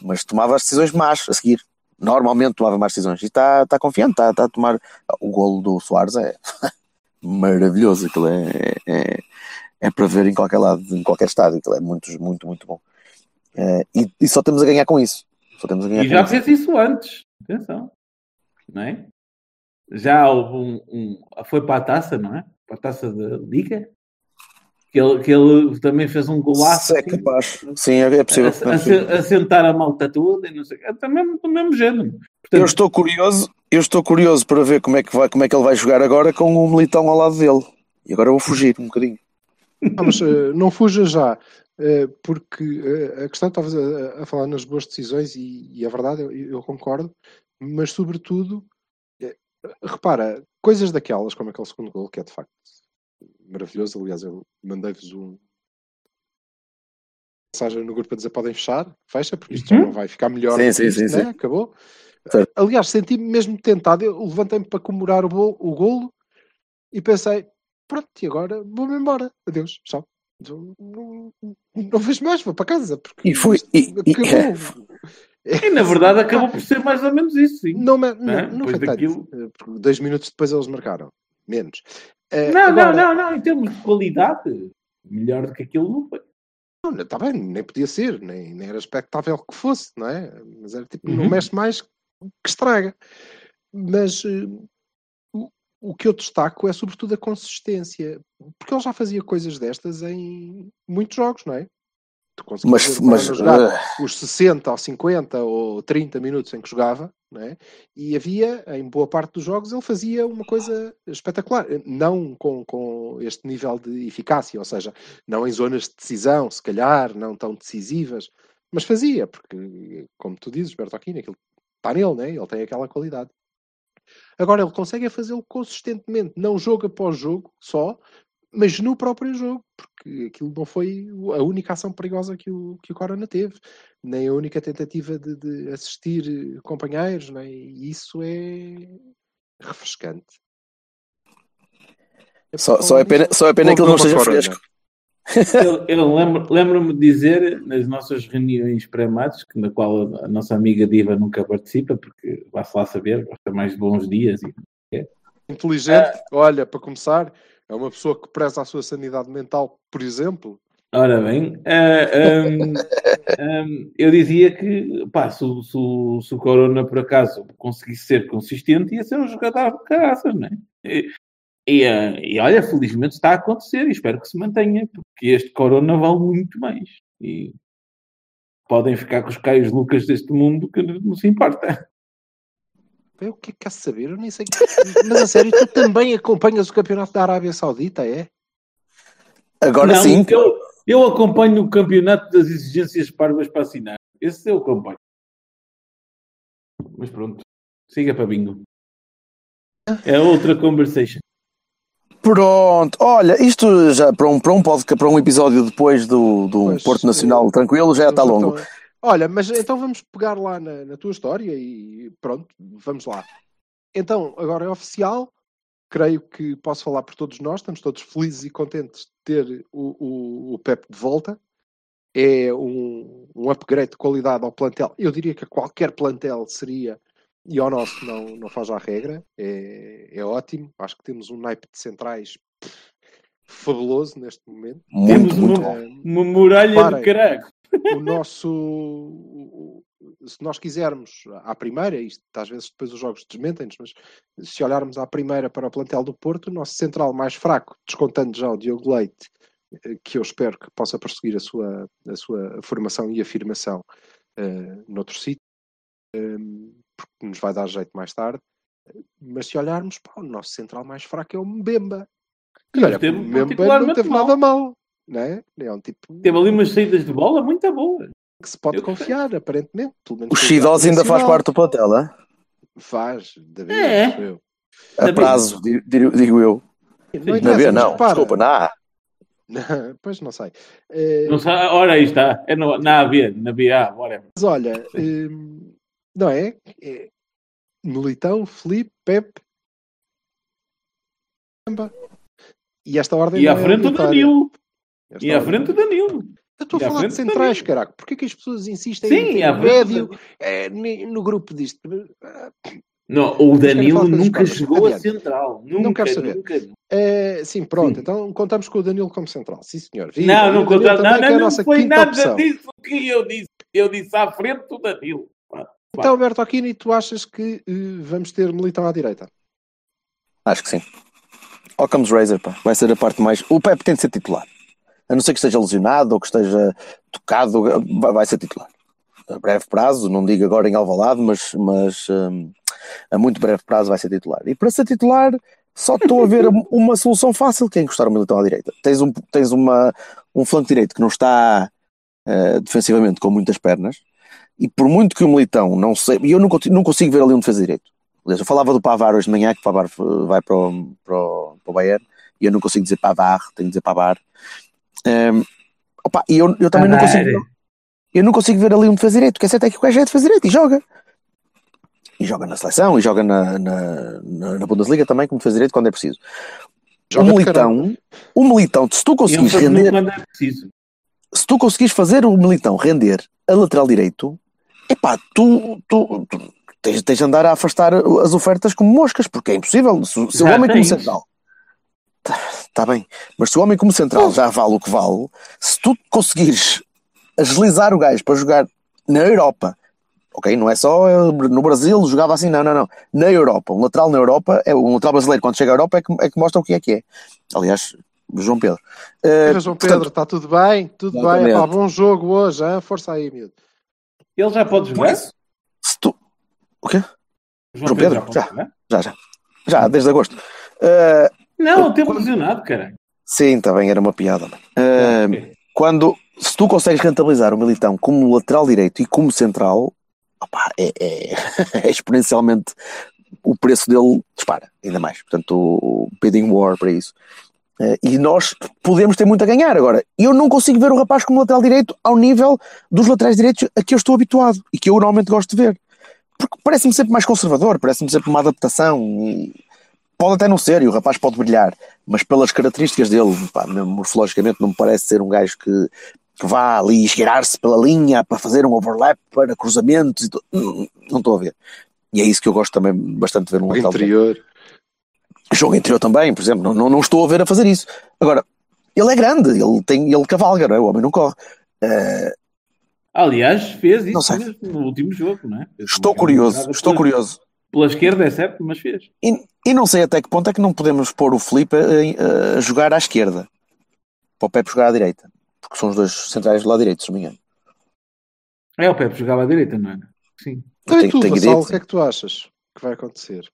Mas tomava as decisões más a seguir. Normalmente tomava más decisões. E está tá confiante, está tá a tomar. O golo do Soares é maravilhoso. Aquilo é, é, é para ver em qualquer lado, em qualquer estádio. Aquilo é muito, muito, muito bom. É, e, e, só temos a ganhar com isso. Só temos a ganhar e já fez isso. antes. Atenção. Não é? Já houve um, um, Foi para a taça, não é? Para a taça da Liga que ele, que ele também fez um golaço. é assim, capaz. Sim, é possível. A, a, a, sentar a malta toda e não sei é também do mesmo género. Portanto, eu estou curioso, eu estou curioso para ver como é que vai, como é que ele vai jogar agora com o um militão ao lado dele. E agora eu vou fugir um bocadinho. Ah, mas uh, não fuja já, porque uh, a questão estavas a, a, falar nas boas decisões e, e é verdade, eu, eu concordo, mas sobretudo, repara, coisas daquelas, como aquele segundo gol, que é de facto maravilhoso. Aliás, eu mandei-vos um mensagem no grupo a dizer podem fechar, fecha, porque isto uhum. já não vai ficar melhor. Sim, sim, isto, sim, né? Acabou. Certo. Aliás, senti-me mesmo tentado. Eu levantei-me para comemorar o, bolo, o golo e pensei: pronto, e agora vou-me embora. Adeus, tchau. Não, não, não, vejo mais, vou para casa. Porque e fui. E, e, e, na verdade acabou por ser mais ou menos isso. Sim. Não, não, não, não foi daquilo... tanto. Dois minutos depois eles marcaram. Menos. Uh, não, agora... não, não, não, em termos de qualidade, melhor do que aquilo não foi. Não, está bem, nem podia ser, nem, nem era expectável que fosse, não é? Mas era tipo, uhum. não mexe mais que estraga. Mas uh, o, que eu destaco é sobretudo a consistência, porque ele já fazia coisas destas em muitos jogos, não é? mas, mas jogar uh... os 60 ou 50 ou 30 minutos em que jogava, né? e havia, em boa parte dos jogos, ele fazia uma coisa espetacular. Não com, com este nível de eficácia, ou seja, não em zonas de decisão, se calhar, não tão decisivas, mas fazia, porque, como tu dizes, Bertolini, aquilo está nele, né? ele tem aquela qualidade. Agora, ele consegue fazê-lo consistentemente, não jogo após jogo só, mas no próprio jogo, porque aquilo não foi a única ação perigosa que o, que o Corona teve, nem a única tentativa de, de assistir companheiros, né? e isso é refrescante. É só, só, é pena, só é pena que ele não esteja fresco. Eu, eu lembro-me lembro de dizer nas nossas reuniões pré-matos, na qual a, nossa amiga Diva nunca participa, porque vai-se lá saber, gosta mais de bons dias. E, Inteligente, ah, olha, para começar, é uma pessoa que preza a sua sanidade mental, por exemplo? Ora bem, uh, um, um, eu dizia que pá, se, se, se, o Corona por acaso conseguisse ser consistente, ia ser um jogador de caraças, não é? E, e, uh, e, olha, felizmente está a acontecer e espero que se mantenha, porque este Corona vale muito mais. E podem ficar com os caios Lucas deste mundo que não se importa. O que é que quer saber? Eu nem sei. Mas a sério, tu também acompanhas o campeonato da Arábia Saudita, é? Agora Não, sim. Eu, eu acompanho o campeonato das exigências parvas para assinar. Esse eu acompanho. Mas pronto, siga para bingo. É outra conversation. Pronto, olha, isto já para um, para um podcast, para um episódio depois do, do pois, Porto Nacional tranquilo já está longo. Então, Olha, mas então vamos pegar lá na, na, tua história e pronto, vamos lá. Então, agora é oficial, creio que posso falar por todos nós, estamos todos felizes e contentes de ter o, o, o Pep de volta. É um, um upgrade de qualidade ao plantel. Eu diria que a qualquer plantel seria, e ao nosso não, não faz a regra, é, é ótimo. Acho que temos um naipe de centrais fabuloso neste momento. Muito, Temos uma, uma muralha de caraco o nosso. Se nós quisermos à primeira, isto às vezes depois os jogos desmentem-nos, mas se olharmos à primeira para o plantel do Porto, o nosso central mais fraco, descontando já o Diogo Leite, eh, que eu espero que possa prosseguir a sua, a sua formação e afirmação uh, noutro sítio, um, porque nos vai dar jeito mais tarde. Mas se olharmos, pá, o nosso central mais fraco é o Mbemba. Que olha, o Mbemba não teve mal. nada mal né? É um tipo. Teve ali umas saídas de bola muito boas. Que se pode eu confiar, sei. aparentemente. o Chidos ainda faz parte do plantel, é? Faz, da vez, é. eu. A prazo, digo eu. Não, na vez, não. Desculpa, não. pois não sei. Uh... Não sei. Ora, aí está. É no, na AB, na BA, whatever. Mas olha, hum, não é? é? Militão, Felipe, Pepe. E esta ordem. E à é frente do Danilo. Esta e à frente do Danilo. Eu estou a E falar de centrais, caraca. Porquê que as pessoas insistem Sim, frente médio ni- no grupo disto? Não, o Danilo nunca chegou a central. Nunca, quero saber. nunca. Eh, sim, pronto. Sim. Então contamos com o Danilo como central. Sim, senhor. Viva. Não, não, o Danilo conta- também, não, é não, não nossa foi nada opção. disso que eu disse. Eu disse à frente do Danilo. Então, Alberto Aquino, tu achas que eh, vamos ter Militão à direita? Acho que sim. Occam's Razor, pá. Vai ser a parte mais. O Pepe tem de ser titular. A não ser que esteja lesionado ou que esteja tocado, vai- ser titular. A breve prazo, não digo agora em Alvalade, mas, mas hum, a muito breve prazo vai ser titular. E para ser titular, só estou a ver uma solução fácil que é encostar o Militão à direita. Tens um, tens uma, um flanco direito que não está eh, defensivamente com muitas pernas e por muito que o Militão não sei, e eu não, consigo- não consigo ver ali um defesa direito. Aliás, eu falava do Pavar hoje de manhã, que o Pavar eh, vai para o, para o, para o Bayern, e eu não consigo dizer Pavar, tenho de dizer Pavar. Ehm, opa, e eu, eu também não Pavar. consigo, eu não consigo ver ali um defesa direito, que é certo é que o gajo é defesa direito e joga. E joga na seleção, e joga na, na, na, na Bundesliga também, como defesa direito, quando é preciso. Joga o. Militão, o Militão, se tu conseguires render quando é preciso. se tu conseguires fazer o Militão render a lateral direito, epá, tu, tu, tu tens, tens de andar a afastar as ofertas como moscas, porque é impossível. Se, se o homem como tens. central. Tá, tá bem, mas se o homem como central já vale o que vale, se tu conseguires agilizar o gajo para jogar na Europa, ok? Não é só no Brasil, jogava assim, não, não, não. Na Europa, um lateral na Europa, é um lateral brasileiro quando chega à Europa é que, é que mostra o que é que é. Aliás, João Pedro. Viva, João portanto, Pedro, está tudo bem? Tudo bem? Exatamente. Epá, bom jogo hoje, hein? força aí, miúdo. Ele já pode jogar? isso, se tu. O quê? João João Pedro Pedro? já Já. Já, já. Já, desde agosto. Eh, Não, teve lesionado, caralho. sim, também era uma piada. Eh, Ok. quando, se tu consegues rentabilizar o Militão como lateral direito e como central, opá, é, é- é exponencialmente o preço dele dispara, ainda mais. Portanto, o bidding war para isso. Eh, e nós podemos ter muito a ganhar. Agora, eu não consigo ver o rapaz como lateral direito ao nível dos laterais direitos a que eu estou habituado e que eu normalmente gosto de ver. Porque parece-me sempre mais conservador, parece-me sempre uma adaptação. Pode até não ser, e o rapaz pode brilhar, mas pelas características dele, pá, morfologicamente, não me parece ser um gajo que, que vá ali esgueirar-se pela linha para fazer um overlap para cruzamentos. Não, estou a ver. E é isso que eu gosto também bastante de ver no lateral direito. Jogo interior também, por exemplo, não, não, não estou a ver a fazer isso. Agora, ele é grande, ele, tem, ele cavalga, não é? o homem não corre. Eh, Aliás, fez isso no último jogo, não é? Fez estou curioso, estou pela- curioso. Pela esquerda é certo, mas fez. E, e não sei até que ponto é que não podemos pôr o Felipe a, a jogar à esquerda para o Pepe jogar à direita, porque são os dois centrais do lado direito, se não me engano. É, o Pepe jogava à direita, não era? Sim. Então, e Tenho- tu, tenho Vassal, o que é que tu achas que vai acontecer?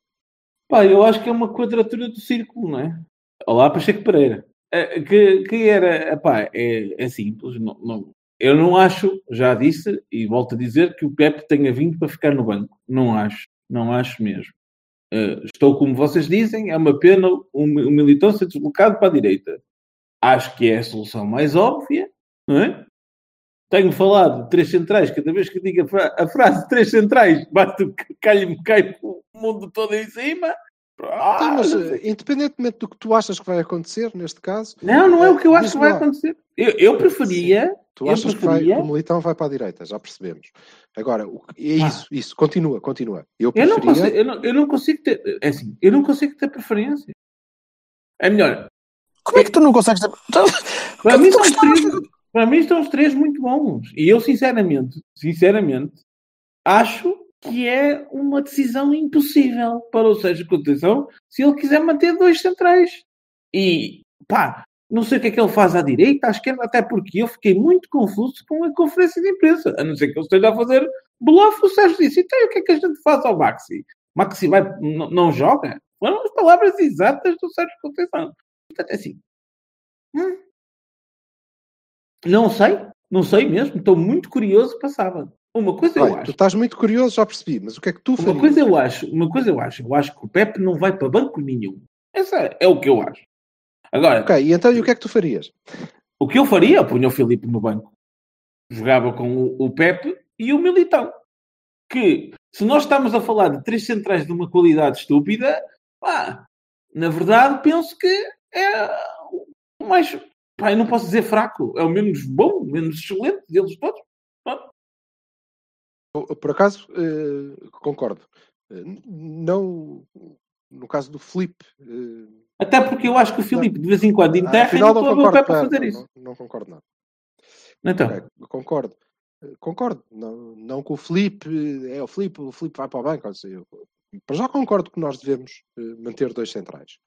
Pá, eu acho que é uma quadratura do círculo, não é? Olá, Pacheco Pereira. Eh, Que, que era, pá, é, é simples. Não, não- eu não acho, já disse e volto a dizer, que o Pepe tenha vindo para ficar no banco. Não acho, não acho mesmo. Eh, estou como vocês dizem, é uma pena o, o Militão ser deslocado para a direita. Acho que é a solução mais óbvia, não é? Tenho falado de três centrais, cada vez que digo a, fra- a frase três centrais, bate, cai-me, cai o mundo todo em cima. Ah, Então, mas, eh, independentemente do que tu achas que vai acontecer, neste caso, Não, não é o que eu acho que vai lá. acontecer. Eu, eu preferia. tu Eu achas que vai, preferia- o Militão vai para a direita, já percebemos. Agora, é Ah. isso, isso, continua, continua. Eu Eu não, preferia... consigo, eu, não, eu não consigo ter. É assim, eu não consigo ter preferência. É melhor. Como é que tu não consegues ter... Para mim, Tu são os gostavas três, para mim estão os três muito bons. E eu, sinceramente, sinceramente, acho que é uma decisão impossível para o Sérgio Conceição se ele quiser manter dois centrais. E, pá, não sei o que é que ele faz à direita, à esquerda, até porque eu fiquei muito confuso com a conferência de imprensa. A não ser que ele esteja a fazer bluff, o Sérgio disse, então o que é que a gente faz ao Maxi? Maxi vai, não, não joga? Foram as palavras exatas do Sérgio Conceição. Portanto, é assim, hum, não sei, não sei mesmo. Estou muito curioso para sábado. Uma coisa eu Olha, tu acho. estás muito curioso, já percebi, mas o que é que tu Uma farias? coisa eu acho, uma coisa eu acho, eu acho que o Pepe não vai para banco nenhum. Essa é o que eu acho. Agora, Ok, e então e o que é que tu farias? o que eu faria, eu punha o Filipe no banco. Jogava com o, o Pepe e o Militão. Que, se nós estamos a falar de três centrais de uma qualidade estúpida, pá, na verdade penso que é o mais, Pá, eu não posso dizer fraco. É o menos bom, menos excelente deles todos. Por por acaso, eh, concordo. Eh, não no caso do Flip. eh, Até porque eu acho que o Filipe, de vez em quando, enterra e não concordo. Pepe pera, fazer isso. não- não concordo nada. Então, Ok, concordo. Concordo. Não, não com o Felipe, é o Felipe, o Felipe vai para o banco. eu- Para já concordo que nós devemos manter dois centrais.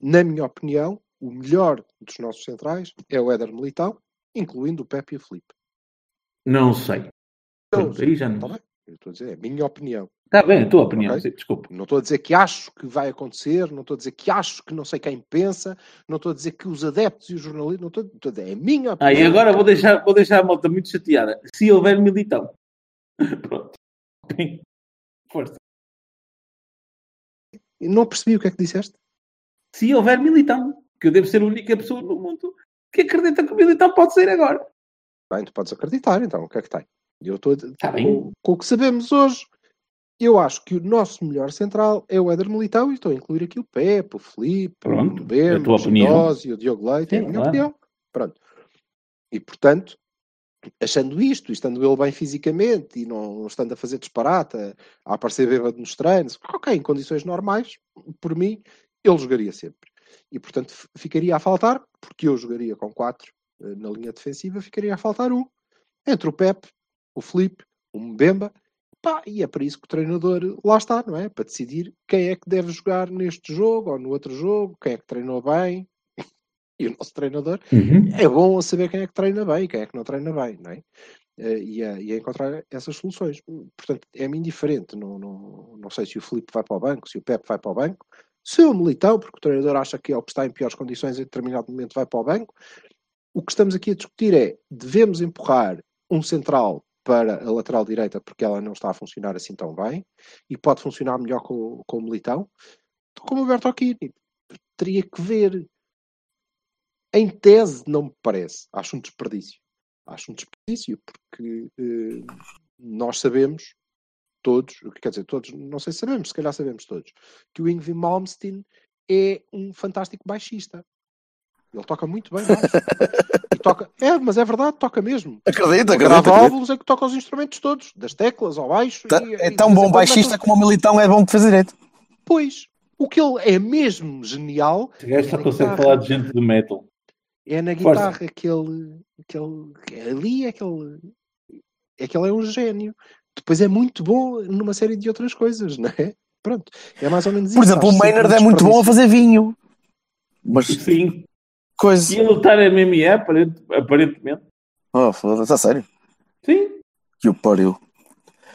Na minha opinião, o melhor dos nossos centrais é o Éder Militão, incluindo o Pepe e o Felipe. não sei. Então, aí já Está não. bem? Eu estou a dizer, é a minha opinião. Está bem, a tua opinião, Ok. sim, desculpa. Não estou a dizer que acho que vai acontecer, não estou a dizer que acho que não sei quem pensa, não estou a dizer que os adeptos e os jornalistas, não estou, estou a dizer, é a minha opinião. Ah, e agora vou deixar, vou deixar a malta muito chateada. Se houver militão. Pronto. Força. Não percebi o que é que disseste. Se houver militão, que eu devo ser a única pessoa no mundo que acredita que o militão pode sair agora. Bem, tu podes acreditar, então, o que é que tem? Eu estou bem. com, com o que sabemos hoje. Eu acho que o nosso melhor central é o Éder Militão e estou a incluir aqui o Pepe, o Felipe, Pronto, o é a tua o. Gendosi, o Diogo Leite, é a Sim, minha claro. opinião. Pronto. E, portanto, achando isto, e estando ele bem fisicamente e não estando a fazer disparate, a, a aparecer bêbado nos treinos, ok, em condições normais, por mim, ele jogaria sempre. E, portanto, ficaria a faltar, porque eu jogaria com quatro eh, na linha defensiva, ficaria a faltar um. Entre o Pepe, o Felipe, o Mbemba, pá, e é para isso que o treinador lá está, não é? Para decidir quem é que deve jogar neste jogo ou no outro jogo, quem é que treinou bem. E o nosso treinador Uhum. é bom a saber quem é que treina bem e quem é que não treina bem, não é? Eh, E a, e a encontrar essas soluções. Portanto, é-me indiferente. Não, não, não sei se o Filipe vai para o banco, se o Pepe vai para o banco, se o Militão, porque o treinador acha que é o que está em piores condições em determinado momento vai para o banco. O que estamos aqui a discutir é: devemos empurrar um central para a lateral direita porque ela não está a funcionar assim tão bem e pode funcionar melhor com, com o Militão? Estou como o Bertocchini. Teria que ver. Em tese, não me parece. Acho um desperdício. Acho um desperdício porque eh, nós sabemos, todos, quer dizer, todos, não sei se sabemos, se calhar sabemos todos, que o Ingvi Malmsteen é um fantástico baixista. Ele toca muito bem baixo. E toca, é, mas é verdade, toca mesmo. Acredito, O acredito. acredito. óvulos é que toca os instrumentos todos, das teclas ao baixo. Tá- e- É tão bom baixista como o Militão é bom de fazer direito. Pois, o que ele é mesmo genial Este gajo só Na consegue guitarra. falar de gente do metal. é na Força. guitarra que ele, que ele ali é que ele é que ele é um gênio. Depois é muito bom numa série de outras coisas, não é? Pronto, é mais ou menos Por isso. exemplo, o Maynard é muito bom a fazer vinho. Mas Sim. coisa. E a lutar MMA, aparent- aparentemente. Oh, foda-se, a sério. Sim. Que o pariu.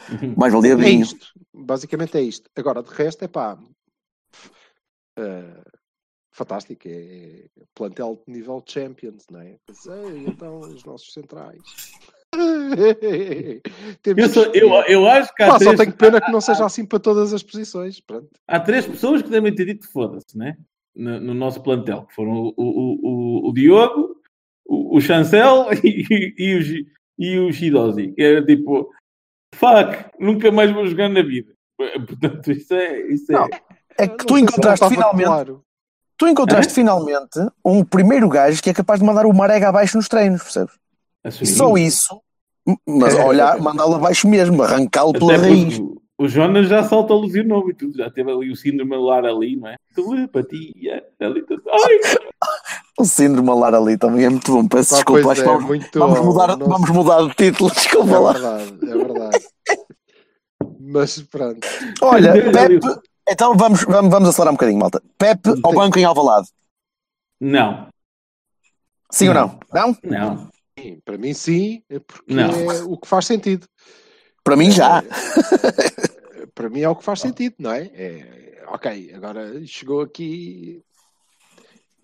Uhum. Mais valia É vinho. isto, basicamente é isto. Agora, de resto, é pá, eh, fantástico. É, é plantel de nível Champions, não é? Sei, então, os nossos centrais. Eu, sou- que eu, eu acho que há Pá, só três, tenho pena que não seja assim para todas as posições. Pronto. há três pessoas que devem ter dito foda-se, né? No, no nosso plantel, que foram o, o, o, o Diogo, o, o Chancel e, e, o, e o Shidozi, que era tipo, fuck, nunca mais vou jogar na vida. Portanto, isso é. Isso é... Não, É que tu encontraste finalmente, claro. tu encontraste finalmente um primeiro gajo que é capaz de mandar o Marega abaixo nos treinos, percebes? E Assim, só isso, mas É. olhar, mandá-lo abaixo mesmo, arrancá-lo pela raiz. o- Jonas já salta lesionou e tudo, já teve ali o síndrome alar ali, não é? Telepatia, ali tudo. Ai, O síndrome alar ali também é muito bom. Peço Pá, desculpa, pois acho que é, vamos, muito- vamos mudar, não vamos mudar de título, desculpa É lá. verdade, é verdade. Mas pronto. Olha, Pepe, então vamos, vamos, vamos acelerar um bocadinho, malta. Pepe ao banco em Alvalade. Não, Sim ou não? Não? não. Sim, para mim sim, é porque Não. é o que faz sentido. Para mim já. Para mim é o que faz sentido, não é? É, ok, agora chegou aqui.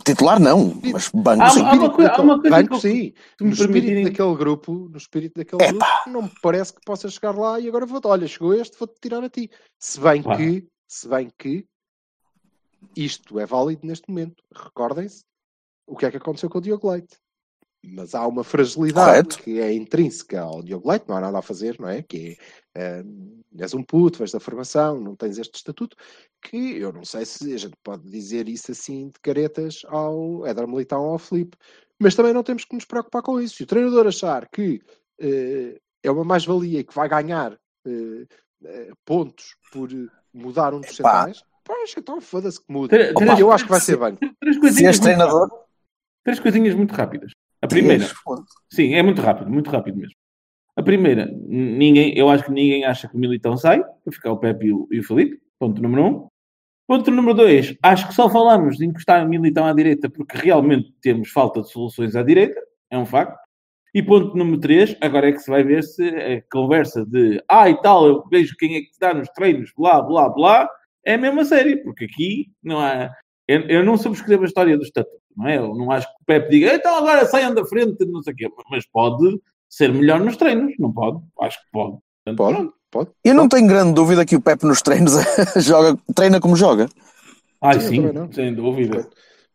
Titular não, mas banco Há- sim. há uma coisa- há uma coisa Banco, que- sim. No espírito permitirem- daquele grupo, no espírito daquele Epá. grupo, não me parece que possa chegar lá e agora vou olha, chegou este, vou-te tirar a ti. Se bem Claro. que, se bem que isto é válido neste momento. Recordem-se o que é que aconteceu com o Diogo Leite. Mas há uma fragilidade Correto. que é intrínseca ao Diogo Leite, não há nada a fazer, não é? Que é, hum, és um puto, vens da formação, não tens este estatuto, que eu não sei se a gente pode dizer isso assim de caretas ao Éder Militão ou ao Filipe, mas também não temos que nos preocupar com isso. Se o treinador achar que eh, é uma mais-valia e que vai ganhar eh, pontos por mudar um dos centrais, pois então foda-se que muda. Três- eu acho que vai ser bem. Três Se coisinhas, és muito treinador, três coisinhas muito rápidas. A primeira, sim, é muito rápido, muito rápido mesmo. A primeira, ninguém, eu acho que ninguém acha que o Militão sai, para ficar o Pepe e o, e o Felipe, ponto número um. Ponto número dois, acho que só falamos de encostar o Militão à direita porque realmente temos falta de soluções à direita, é um facto. E ponto número três, agora é que se vai ver se a conversa de ah e tal, eu vejo quem é que está nos treinos, blá, blá, blá, é a mesma série, porque aqui não há. Eu, eu não subscrevo a história do estatuto, não é? Eu não acho que o Pepe diga então agora saiam da frente, não sei o quê, mas pode ser melhor nos treinos, não pode? Acho que pode. Portanto, Pode, pode. Eu não tenho grande dúvida que o Pepe nos treinos joga, treina como joga. Ai, Sim, eu sim, sem dúvida.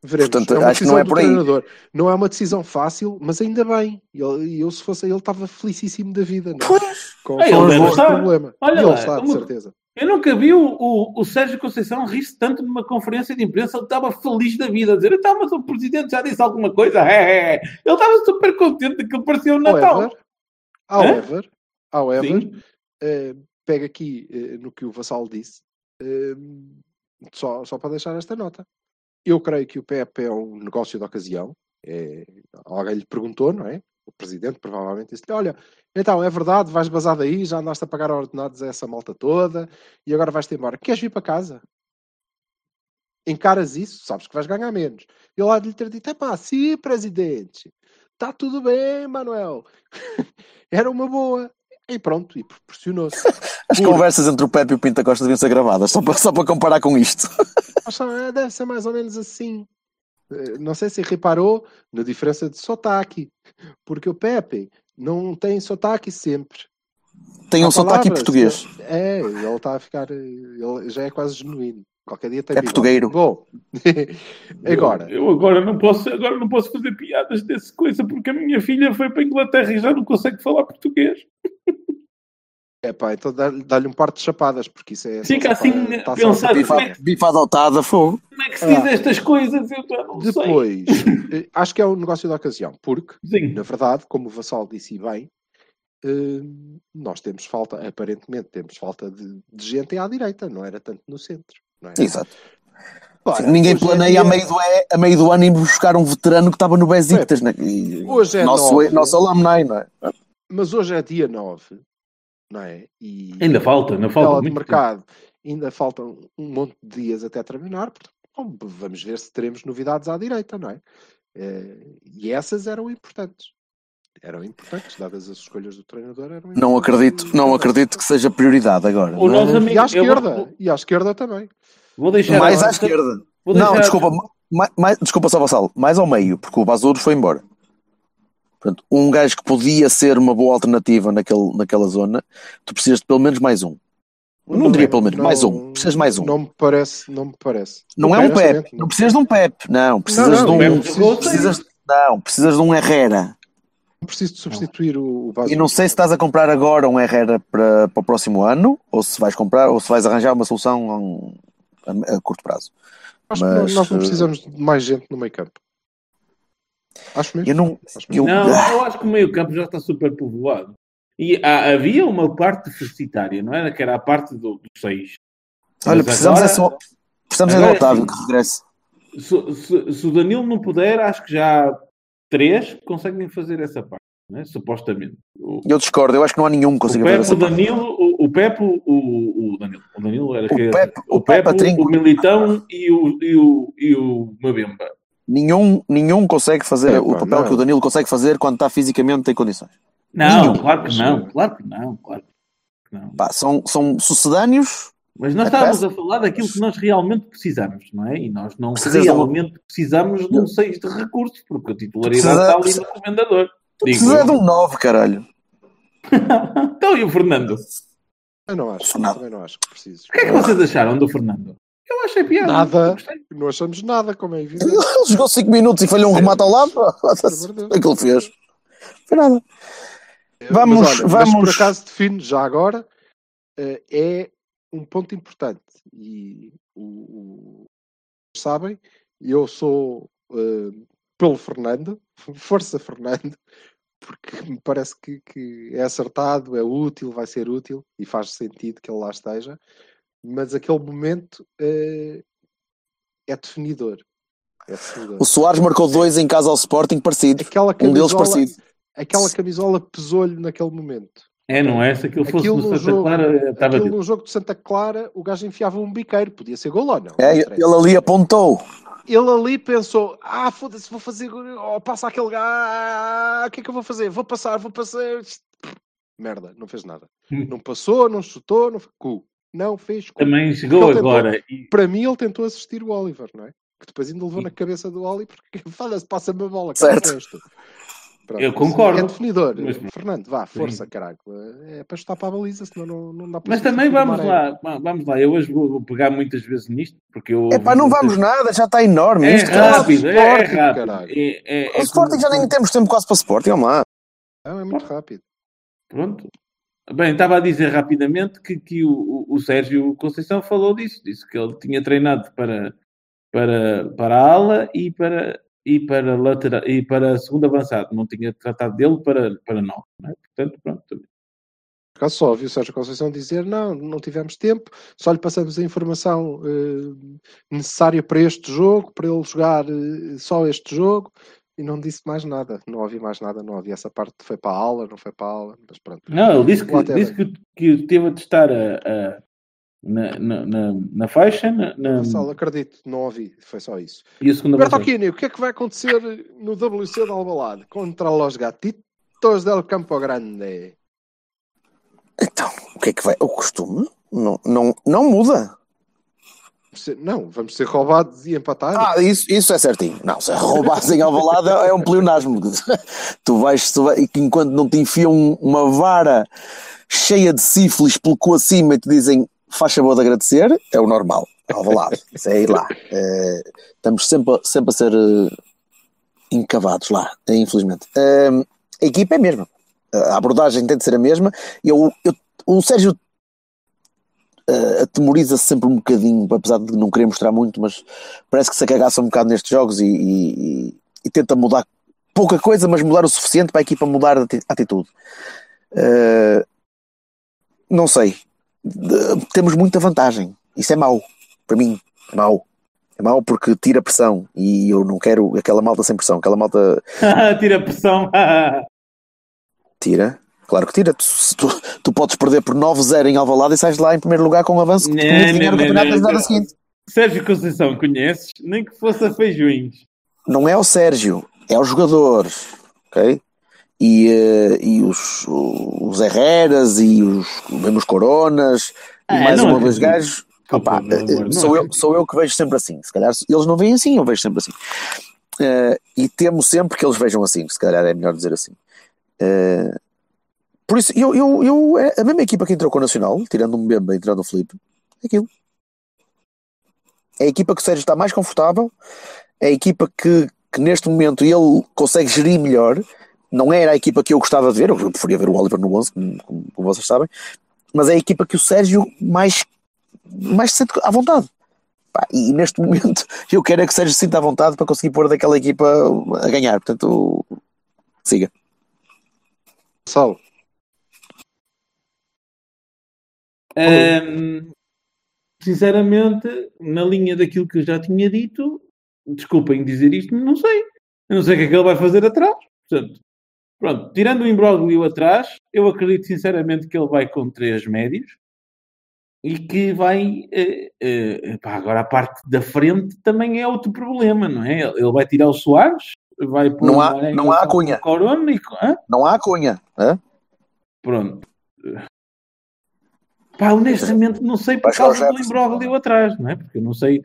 Veremos. Portanto, é uma acho que não é por aí. treinador. Não é uma decisão fácil, mas ainda bem. Ele- E eu, se fosse ele, estava felicíssimo da vida. Não? é? Pois. Com, Ah, ele com deve este estar. problema. Olha e ele lá, está, de como- certeza. Eu nunca vi o, o, o Sérgio Conceição rir-se tanto numa conferência de imprensa. Ele estava feliz da vida, a dizer: Então, mas o presidente já disse alguma coisa? É, é, é." Ele estava super contente que ele parecia o Natal. However, however, however Sim. eh, pega aqui eh, no que o Vassal disse, eh, só, só para deixar esta nota. Eu creio que o PEP é um negócio de ocasião. É, alguém lhe perguntou, não é? O presidente provavelmente disse olha, então é verdade, vais basar daí, já andaste a pagar ordenados a essa malta toda e agora vais-te embora. Queres vir para casa? Encaras isso, sabes que vais ganhar menos. Ele há de lhe ter dito, é pá, sim, presidente, está tudo bem, Manuel. Era uma boa. E pronto, e proporcionou-se. As conversas entre o Pepe e o Pinta Costa deviam ser gravadas, só para, só para comparar com isto. Deve ser mais ou menos assim. Eh, Não sei se reparou na diferença de sotaque, porque o Pepe não tem sotaque sempre. Tem um sotaque português. que- É, ele está a ficar. eh, Ele já é quase genuíno. Qualquer dia tem É portugueiro. Bom, agora, Eu, eu agora não posso, agora não posso fazer piadas desse coisa porque a minha filha foi para a Inglaterra e já não consegue falar português. é pá, então dá-lhe um par de chapadas, porque isso é. Fica assim, tá pensado. Bifa, bifa adotada, fogo. Como é que se diz Ah. estas coisas? Eu já não sei. Depois, eh, acho que é um negócio de ocasião, porque Sim. na verdade, como o Vassal disse bem, eh, nós temos falta, aparentemente temos falta de, de gente à direita, não era tanto no centro. Não é? Exato. Ora, Ninguém é planeia dia- a meio, do, a meio do ano ir buscar um veterano que estava no Besiktas. Né? E Hoje é nosso, nove. nosso alumni, não é? Mas hoje é dia 9, não é? E Ainda falta, ainda falta de muito. mercado, ainda faltam um monte de dias até terminar, portanto, bom, vamos ver se teremos novidades à direita, não é? Eh, E essas eram importantes. Eram importantes, dadas as escolhas do treinador. Eram Não acredito, não acredito que seja prioridade agora. O nosso amigo- E à esquerda, vou- e à esquerda também. Vou deixar Mais à esquerda. Vou Não, deixar- desculpa, mais, mais- desculpa só, Vassalo, mais ao meio, porque o Basouros foi embora. Portanto, um gajo que podia ser uma boa alternativa naquele, naquela zona, tu precisas de pelo menos mais um. Eu não diria pelo menos, mais um. Precisas de mais um. Não me parece, não me parece. Não é um Pep, não precisas de um Pep, não, precisas não, de um. Precisas, não, precisas de um Herrera. Não preciso de substituir o, o Vasco. E não sei se estás a comprar agora um Herrera para, para o próximo ano, ou se vais comprar, ou se vais arranjar uma solução a, um- a- curto prazo. Acho que mas, nós não eh, precisamos de mais gente no meio campo. Acho mesmo. Eu não. Eu, Não, eu acho que o meio campo já está super povoado. E há- havia uma parte deficitária, não era? Que era a parte do- dos seis. olha, Mas precisamos agora- é só. Precisamos é do agora é Otávio assim. que regresse. Se, se- se o Danilo não puder, acho que já há três conseguem fazer essa parte, né? supostamente. O, Eu discordo, eu acho que não há nenhum que consiga fazer Pepe, essa o parte. Danilo, o, o Pepe, o, o Danilo. O Danilo era O que- Pepe- o o Pepe Pepe, o Militão e o, e o, e o Mabemba. Nenhum, nenhum consegue fazer É, o pá, papel não. que o Danilo consegue fazer quando está fisicamente em condições. Não, Nenhum. claro que não, claro que não, claro que não. Pá, são, são sucedâneos. Mas nós É estávamos péssimo. a falar daquilo que nós realmente precisamos, não é? E nós não Precisas de um- realmente precisamos de um 6 de recursos, porque a titularidade Precisa- está ali precisa- no comendador. Eu. de um 9, caralho. Então, e o Fernando? Eu não acho. Também não acho que precises. O que é que vocês acharam do Fernando? Eu achei piada. Nada. Não achamos nada, como é evidente. Ele jogou 5 minutos e falhou um remate ao lado. Aquilo que fez. Foi nada. Vamos- mas, olha, mas por vamos- acaso define já agora eh, é um ponto importante e o, o- sabem eu sou eh, pelo Fernando força Fernando porque me parece que, que é acertado é útil vai ser útil e faz sentido que ele lá esteja mas aquele momento eh, é definidor é definidor O Soares marcou dois em casa ao Sporting parecidos. aquela Um deles camisola, parecido. aquela camisola pesou-lhe naquele momento É, não é? Se aquilo fosse Aquilo no no Santa jogo- Clara, estava Aquilo num jogo de Santa Clara, o gajo enfiava um biqueiro, podia ser gol ou não. É, ele ali apontou. Ele ali pensou: ah, foda-se, vou fazer. Oh, passa aquele gajo, ah, o que é que eu vou fazer? Vou passar, vou passar. Merda, não fez nada. Não passou, não chutou, não, cu. Não fez cu. Também chegou Ele tentou- agora. E, Para mim, ele tentou assistir o Oliver, não é? Que depois ainda levou na cabeça do Oliver, porque foda-se, passa-me a bola. Certo. cara, resto. Pronto, Eu concordo. É definidor. Mas- Fernando, vá, Sim. força, caralho. É para chutar para a baliza, senão não, não dá para mas também o vamos lá, va- vamos lá. Eu hoje vou pegar muitas vezes nisto, porque eu. É pá, não vamos nada, já está enorme. É isto, rápido, é, Sporting, rápido. caralho. É, é, O é Sporting como- já nem temos tempo quase para Sporting, vamos lá. Não, é muito rápido. Pronto. Bem, estava a dizer rapidamente que, que o, o- Sérgio Conceição falou disso, disse que ele tinha treinado para, para, para a ala e para, e para, lateral, e para segundo avançado, não tinha tratado dele para, para. Não é? Portanto, pronto. também. Por só ouvi o Sérgio Conceição dizer não, não tivemos tempo, só lhe passamos a informação eh, necessária para este jogo, para ele jogar eh, só este jogo, e não disse mais nada. Não ouvi mais nada, não ouvi essa parte, foi para a aula, não foi para a aula, mas pronto. Não, ele disse que, disse que, que teve a testar a, a- na, na, na, na faixa na, na- Sal, acredito, não ouvi, foi só isso. e a segunda. Bertolini, o que é que vai acontecer no WC de Albalade contra os gatitos del Campo Grande? Então, o que é que vai? O costume não, não, não muda. Se- Não, vamos ser roubados e empatar. Ah, isso, isso é certinho. Não, se roubares em Alvalade é um pleonasmo. Tu vais, tu vai, e que enquanto não te enfiam um- uma vara cheia de sífilis pelo cu acima e te dizem faz favor de agradecer, é o normal. Alvalade, isso é ir lá. É, estamos sempre, a- sempre a ser eh, encavados lá, eh, infelizmente. Ehm, a equipa é a mesma. A abordagem tem de ser a mesma. Eu, eu, o Sérgio eh, atemoriza-se sempre um bocadinho, apesar de não querer mostrar muito, mas parece que se acagaça um bocado nestes jogos e, e- e- tenta mudar pouca coisa, mas mudar o suficiente para a equipa mudar ati- atitude. Eh, não sei. De- temos muita vantagem. Isso é mau. Para mim, é mau. É mau porque tira pressão e eu não quero aquela malta sem pressão. Aquela malta Tira a pressão. tira. Claro que tira. Tu, tu, tu podes perder por 9-0 em Alvalade e sais lá em primeiro lugar com um avanço que te Não, permite ganhar o não, campeonato não, jornada não. seguinte. Sérgio Conceição, conheces? Nem que fosse a Feijuins. não é o Sérgio, é os jogadores, ok? E, eh, e os, os Herreras e os, mesmo os Coronas Ah, e mais não uma vez acredito. gajos. Opa, eh, não sou, eu, acredito. sou eu que vejo sempre assim. Se calhar eles não veem assim, eu vejo sempre assim. Eh, e temo sempre que eles vejam assim, se calhar é melhor dizer assim. Eh, por isso, eu, eu, eu, é a mesma equipa que entrou com o Nacional, tirando um Mbemba e tirando o Felipe, é aquilo. É a equipa que o Sérgio está mais confortável, é a equipa que, que neste momento ele consegue gerir melhor. Não era a equipa que eu gostava de ver, eu preferia ver o Oliver no 11, como, como- vocês sabem, mas é a equipa que o Sérgio mais, mais se sente à vontade. E neste momento eu quero é que o Sérgio se sinta à vontade para conseguir pôr daquela equipa a ganhar. Portanto, siga. Sal, Ahm, sinceramente, na linha daquilo que eu já tinha dito, desculpem dizer isto, não sei. Eu não sei o que é que ele vai fazer atrás. Portanto, pronto, tirando o imbróglio atrás, eu acredito sinceramente que ele vai com três médios e que vai. eh, eh, pá, agora a parte da frente também é outro problema, não é? Ele vai tirar o Soares, vai pôr Não o há- não há o Cunha. Corona e. hã? Não há cunha. hã? Pronto. Pá, honestamente não sei por causa do imbróglio atrás, não é? Porque eu não sei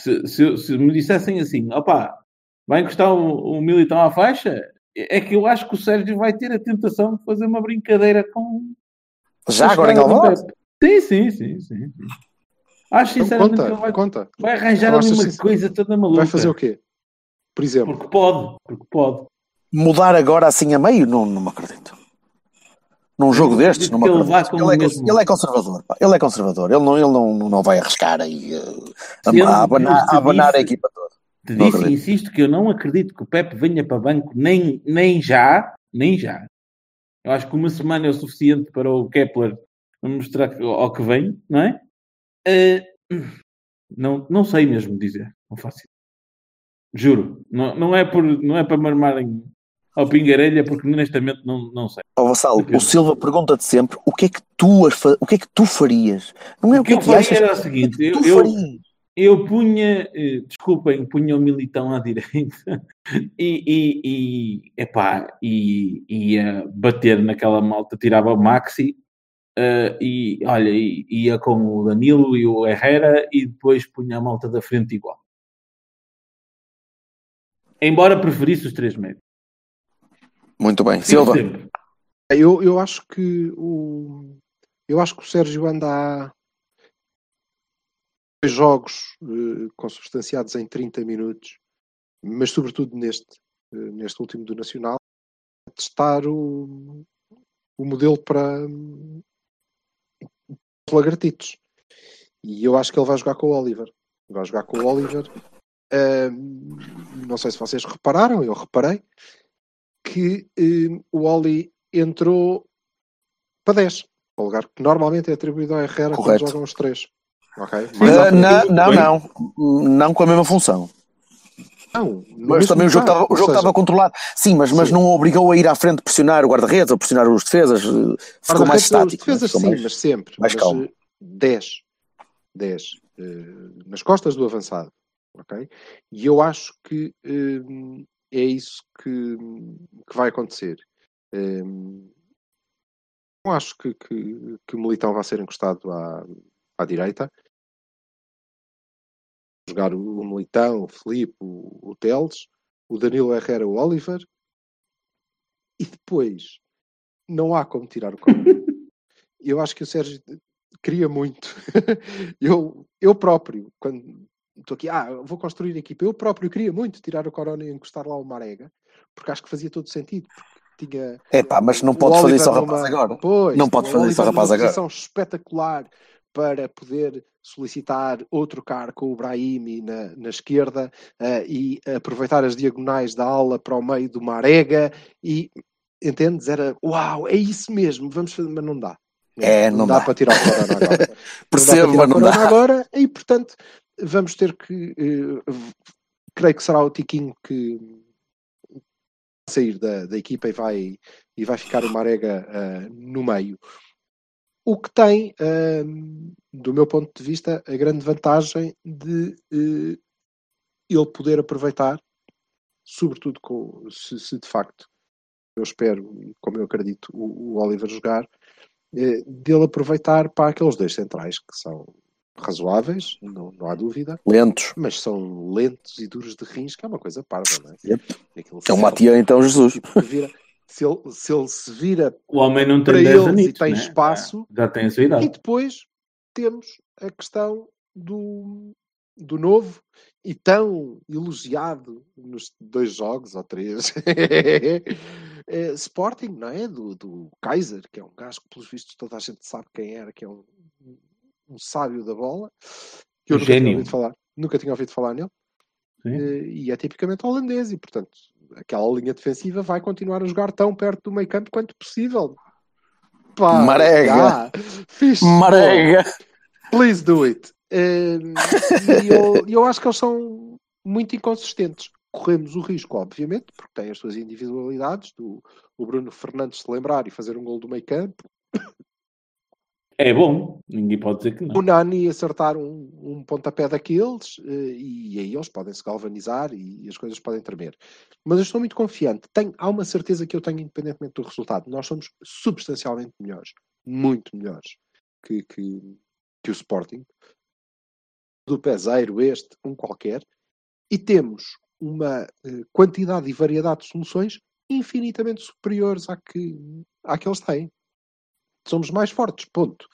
se, se, se me dissessem assim, opá, vai encostar o, o Militão à faixa, é que eu acho que o Sérgio vai ter a tentação de fazer uma brincadeira com Já agora em Alvalade? Sim, sim, sim, sim. Acho Então, sinceramente conta, que ele vai, conta. vai arranjar Então, ali uma sincer- coisa toda maluca. Vai fazer o quê? Por exemplo, Porque pode, porque pode. Mudar agora assim a meio, não, não me acredito. Num jogo destes, que ele Ele é, mesmo- ele é conservador. pá. Ele é conservador. Ele não, ele não, não vai arriscar aí uh, Sendo a, a abanar, a abanar a disse- equipa toda. Te Não disse e acredito. insisto que eu não acredito que o Pepe venha para banco nem, nem já, nem já. Eu acho que uma semana é o suficiente para o Kepler mostrar ao que vem, não é? Eh, não, não sei mesmo dizer, não faço. Juro, não, não, é por, não é para marmarem ao pingarelha, porque honestamente não, não sei. Ó Vassalo, Depende. o Silva pergunta-te sempre o que é que tu, o que é que tu farias? Não é o, O que é eu que faria achas, era o que é seguinte, que eu, tu eu, eu punha, eh, desculpem, punha o militão à direita e, e, e, epá, e ia bater naquela malta, tirava o Maxi eh, e olha, ia com o Danilo e o Herrera e depois punha a malta da frente igual. Embora preferisse os três médios. Muito bem. Silva, sempre. eu, eu acho que o eu acho que o Sérgio anda a dois jogos eh, consubstanciados em 30 minutos, mas sobretudo neste, eh, neste último do Nacional, a testar o, o modelo para os lagartitos. E eu acho que ele vai jogar com o Oliver. Vai jogar com o Oliver. Hum, não sei se vocês repararam, eu reparei que hum, o Oli entrou para 10, para o lugar que normalmente é atribuído ao Herrera Correto. quando jogam os três. Ok? Eh, Mais à frente. não, não, não. Não com a mesma função. Não, Mas também o jogo lugar, estava o jogo seja, estava controlado. Sim, mas, mas Sim. não o obrigou a ir à frente pressionar o guarda-redes ou pressionar os defesas. eh, Ficou mais guarda-redes, os estático. defesas ficou sim, mais- mas sempre. mais mas, calmo. eh, 10. 10. eh, nas costas do avançado. Ok? E eu acho que hum, é isso que, que vai acontecer. Hum, não acho que, que, que o Militão vai ser encostado à, à direita. Jogar o, o Militão, o Filipe, o, o Teles, o Danilo Herrera, o Oliver. E depois não há como tirar o Conan. eu acho que o Sérgio queria muito. eu, eu próprio, quando estou aqui, ah, vou construir a equipa, eu próprio queria muito tirar o Corona e encostar lá o Marega, porque acho que fazia todo sentido. Tinha É pá, mas não pode fazer isso ao numa- rapaz agora. Pois, Não pode fazer isso ao rapaz agora. posição espetacular para poder solicitar ou trocar com o Brahimi na, na esquerda eh, e aproveitar as diagonais da ala para o meio do Marega e entendes? Era uau, é isso mesmo, vamos fazer, mas não dá. É, não dá. para tirar o Corona agora. Percebo, não dá para tirar mas não dá. agora e portanto vamos ter que eh, creio que será o Tiquinho que sair da, da equipa e vai, e vai ficar o Marega ah, no meio. O que tem, ah, do meu ponto de vista, a grande vantagem de eh, ele poder aproveitar, sobretudo com, se, se de facto eu espero, como eu acredito, o, o Oliver jogar, dele aproveitar para aqueles dois centrais que são razoáveis, não, não há dúvida, Lentos. mas são lentos e duros de rins, que é uma coisa parva, não é? Yep. É serve, Matia, então, Jesus. vira- se, ele, se ele se vira O homem não tem Para 10 eles e tem né? espaço. Já tem a sua idade. E depois temos a questão do, do novo e tão elogiado nos dois jogos ou três é, Sporting, não é? Do, do Kaiser, que é um gajo que, pelos vistos, toda a gente sabe quem era, que é um, um sábio da bola, que eu Um nunca tinha ouvido falar, nunca tinha ouvido falar nele. Eh, E é tipicamente holandês, e portanto, aquela linha defensiva vai continuar a jogar tão perto do meio campo quanto possível. Pá, Marega. fixe, Marega. Please do it. Um, e eu, eu acho que eles são muito inconsistentes. Corremos o risco, obviamente, porque têm as suas individualidades, do o Bruno Fernandes se lembrar e fazer um gol do meio campo, É bom, ninguém pode dizer que não. o Nani acertar um, um pontapé daqueles eh, e aí eles podem se galvanizar e, as coisas podem tremer. Mas eu estou muito confiante. Tenho, há uma certeza que eu tenho, independentemente do resultado. Nós somos substancialmente melhores, muito melhores que, que, que o Sporting, do peseiro, este, um qualquer, e temos uma eh, quantidade e variedade de soluções infinitamente superiores à que, à que eles têm. Somos mais fortes, ponto.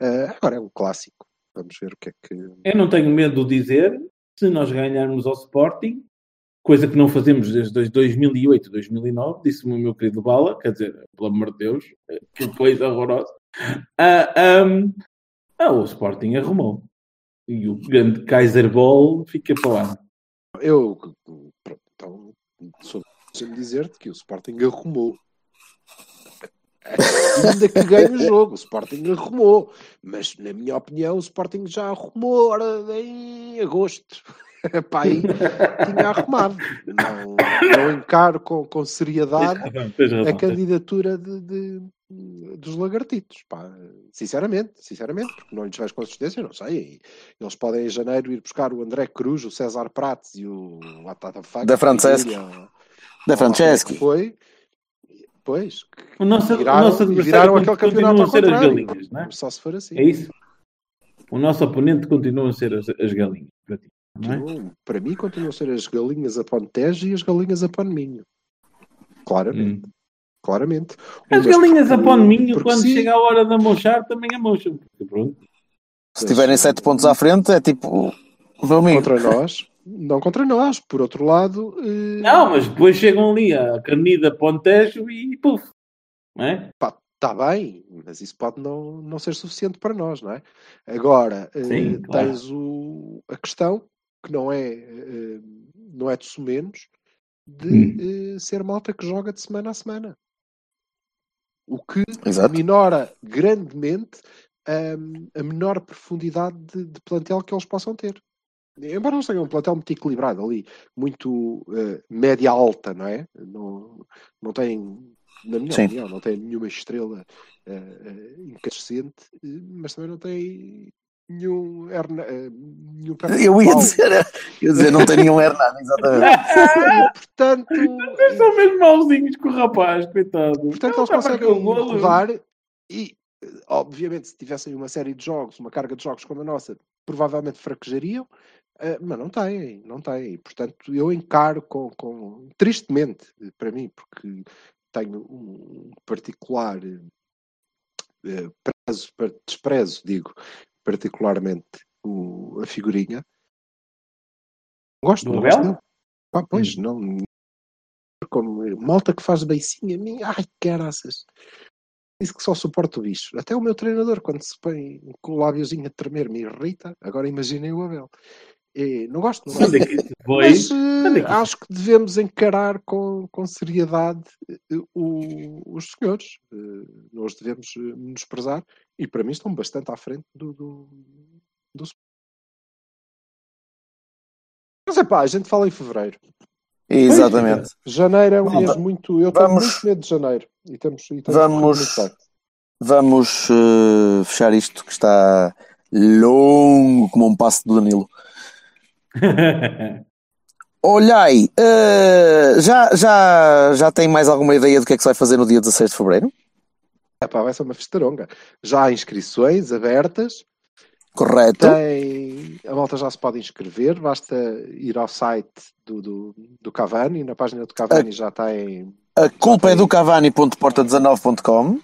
Eh, agora é um clássico. Vamos ver o que é que. Eu não tenho medo de dizer, se nós ganharmos ao Sporting, coisa que não fazemos desde 2008, 2009, disse-me o meu querido Bala, quer dizer, pelo amor de Deus, que coisa horrorosa. Ah, um, ah, o Sporting arrumou. E o grande Kaiser Ball fica para lá. Eu, pronto, então, sou deixa-me dizer-te que o Sporting arrumou. Ainda que ganhe o jogo, o Sporting arrumou. Mas, na minha opinião, o Sporting já arrumou ora, em agosto. Pá, aí tinha arrumado. Não, não encaro com, com seriedade a candidatura de, de, dos lagartitos. Pá. Sinceramente, sinceramente, porque não lhes vejo consistência, não sei. Eles podem em janeiro ir buscar o André Cruz, o César Prates e o da Francesco. Da Franceschi. Foi. Pois. O nosso, viraram, o nosso viraram aquele campeonato ao ser as galinhas, não é? Só se for assim. É isso? O nosso oponente continua a ser as, as galinhas. Para, ti, é? para mim, continuam a ser as galinhas a Tejo e as galinhas a Minho. Claramente. Hum. Claramente. As galinhas a Minho, quando sim. chega a hora de amochar, também amocham. Pronto. Se tiverem 7 pontos à frente, é tipo. Contra nós. Não contra nós, por outro lado. Eh... Não, mas depois chegam ali a Carnida Pontejo e puf, não é? Pá, está bem, mas isso pode não, não ser suficiente para nós, não é? Agora, eh, Sim, claro. tens o, a questão, que não é, eh, não é de menos, de hum. Ser malta que joga de semana a semana. O que Exato. minora grandemente um, a menor profundidade de, de plantel que eles possam ter embora não seja um plantel muito equilibrado ali, muito uh, média-alta, não é? Não, não tem, na minha Sim. opinião, não tem nenhuma estrela uh, uh, incandescente, mas também não tem nenhum Hernan. Uh, nenhum eu ia dizer, ia dizer, não tem nenhum Hernan, exatamente. portanto. Eles são mesmo malzinhos com o rapaz, coitado. Portanto, eles conseguem rodar e, obviamente, se tivessem uma série de jogos, uma carga de jogos como a nossa, provavelmente fraquejariam, mas não tem, não tem. Portanto, eu encaro com, com, tristemente para mim, porque tenho um particular uh, prezo, desprezo, digo, particularmente o, a figurinha. Gosto, do gosto Ah, pois, hum. não. Como malta que faz beicinho a mim, ai, caraças. Isso que só suporta o bicho. Até o meu treinador, quando se põe com o lábiozinho a tremer, me irrita. Agora imaginei o Abel. E não gosto, não gosto. Mas uh, acho que devemos encarar com, com seriedade uh, o, os senhores. Uh, nós devemos nos prezar e para mim estão bastante à frente do, do, do... Mas é pá, a gente fala em fevereiro. Exatamente. Janeiro é um mês muito. Eu tenho vamos, muito medo de janeiro. E temos, e temos vamos vamos fechar isto que está longo como um passo do Danilo. Olhai, uh, já, já, já tem mais alguma ideia do que é que se vai fazer no dia 16 de Fevereiro? É pá, vai ser uma festaronga. Já há inscrições abertas. Correto. Tem... A volta já se pode inscrever, basta ir ao site do, do, do Cavani, na página do Cavani a, já tem. A culpa é do Cavani.porta19.com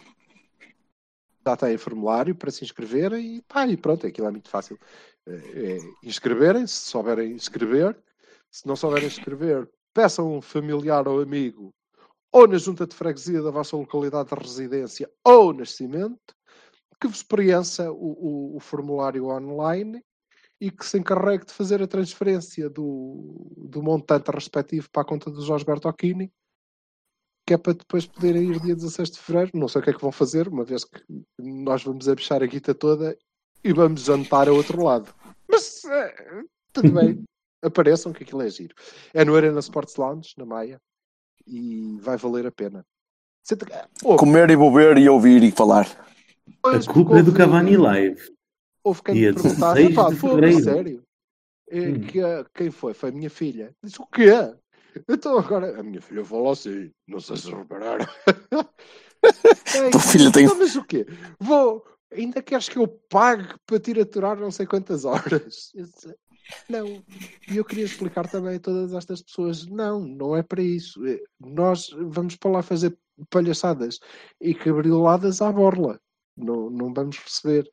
já tem formulário para se inscreverem e pá, e pronto, aquilo é muito fácil é, inscreverem-se, se souberem escrever. Se não souberem escrever, peçam um familiar ou amigo ou na junta de freguesia da vossa localidade de residência ou nascimento que vos preencha o, o, o, formulário online e que se encarregue de fazer a transferência do, do montante respectivo para a conta do Jorge Bertocchini que é para depois poderem ir dia 16 de fevereiro. Não sei o que é que vão fazer, uma vez que nós vamos abixar a guita toda e vamos jantar a outro lado. Mas uh, tudo bem, apareçam que aquilo é giro. É no Arena Sports Lounge, na Maia, e vai valer a pena. Senta... Oh, Comer e beber e ouvir e falar. A culpa é do Cavani Live. Houve quem me perguntasse, pá, foi sério. É, hum. que, quem foi? Foi a minha filha. Disse o quê? Então agora, a minha filha falou assim, não sei se repararam. é, Tua filha tem. Então, mas o quê? Vou, ainda queres que eu pague para te aturar não sei quantas horas? Não. E eu queria explicar também a todas estas pessoas: não, não é para isso. É, nós vamos para lá fazer palhaçadas e cabrioladas à borla. Não, não vamos receber.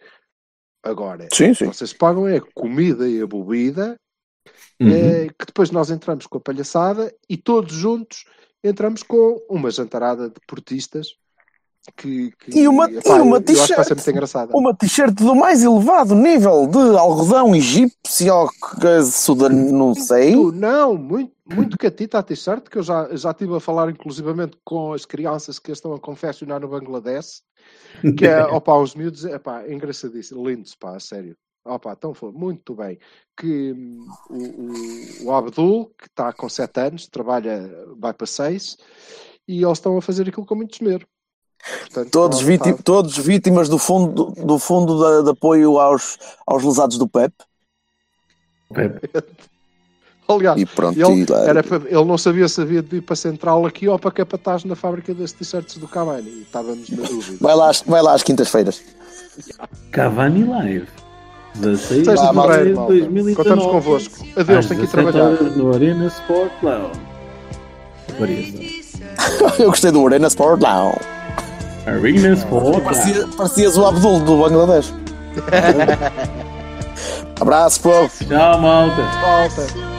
Agora, Sim, sim. vocês pagam é a comida e a bebida, Uhum. eh, que depois nós entramos com a palhaçada e todos juntos entramos com uma jantarada de portistas que, que E uma- epá, e uma t-shirt. Uma t-shirt do mais elevado nível de algodão egípcio sudano, não sei. Não, muito, muito catita a t-shirt, que eu já, já estive a falar inclusivamente com as crianças que estão a confeccionar no Bangladesh, que é, opa, os miúdos, epá, é engraçadíssimo, lindos, pá, a sério. Opa, então foi muito bem. Que hum, o, o, o Abdul, que está com 7 anos, trabalha, vai para 6, e eles estão a fazer aquilo com muito esmero. Portanto, Todos, estão à víti- vontade. todos vítimas do fundo, do fundo de, de apoio aos, aos lesados do PEP. Pepe. Aliás, E pronto, ele, e lá- era para- ele não sabia se havia de ir para Central aqui ou para capataz na fábrica das t-shirts do Cavani. E estávamos na dúvida. vai, lá, às- vai lá às quintas-feiras. Cavani Live. 16 Sexta Vá, de fevereiro de malta. 2019. Contamos convosco. Adeus, Às tenho que ir 17 trabalhar. No Arena Sport Lounge. Eu gostei do Arena Sport Lounge. Arena Sport Lounge. Parecia, parecias o Abdul do Bangladesh. Abraço, povo. Tchau, malta. Volta.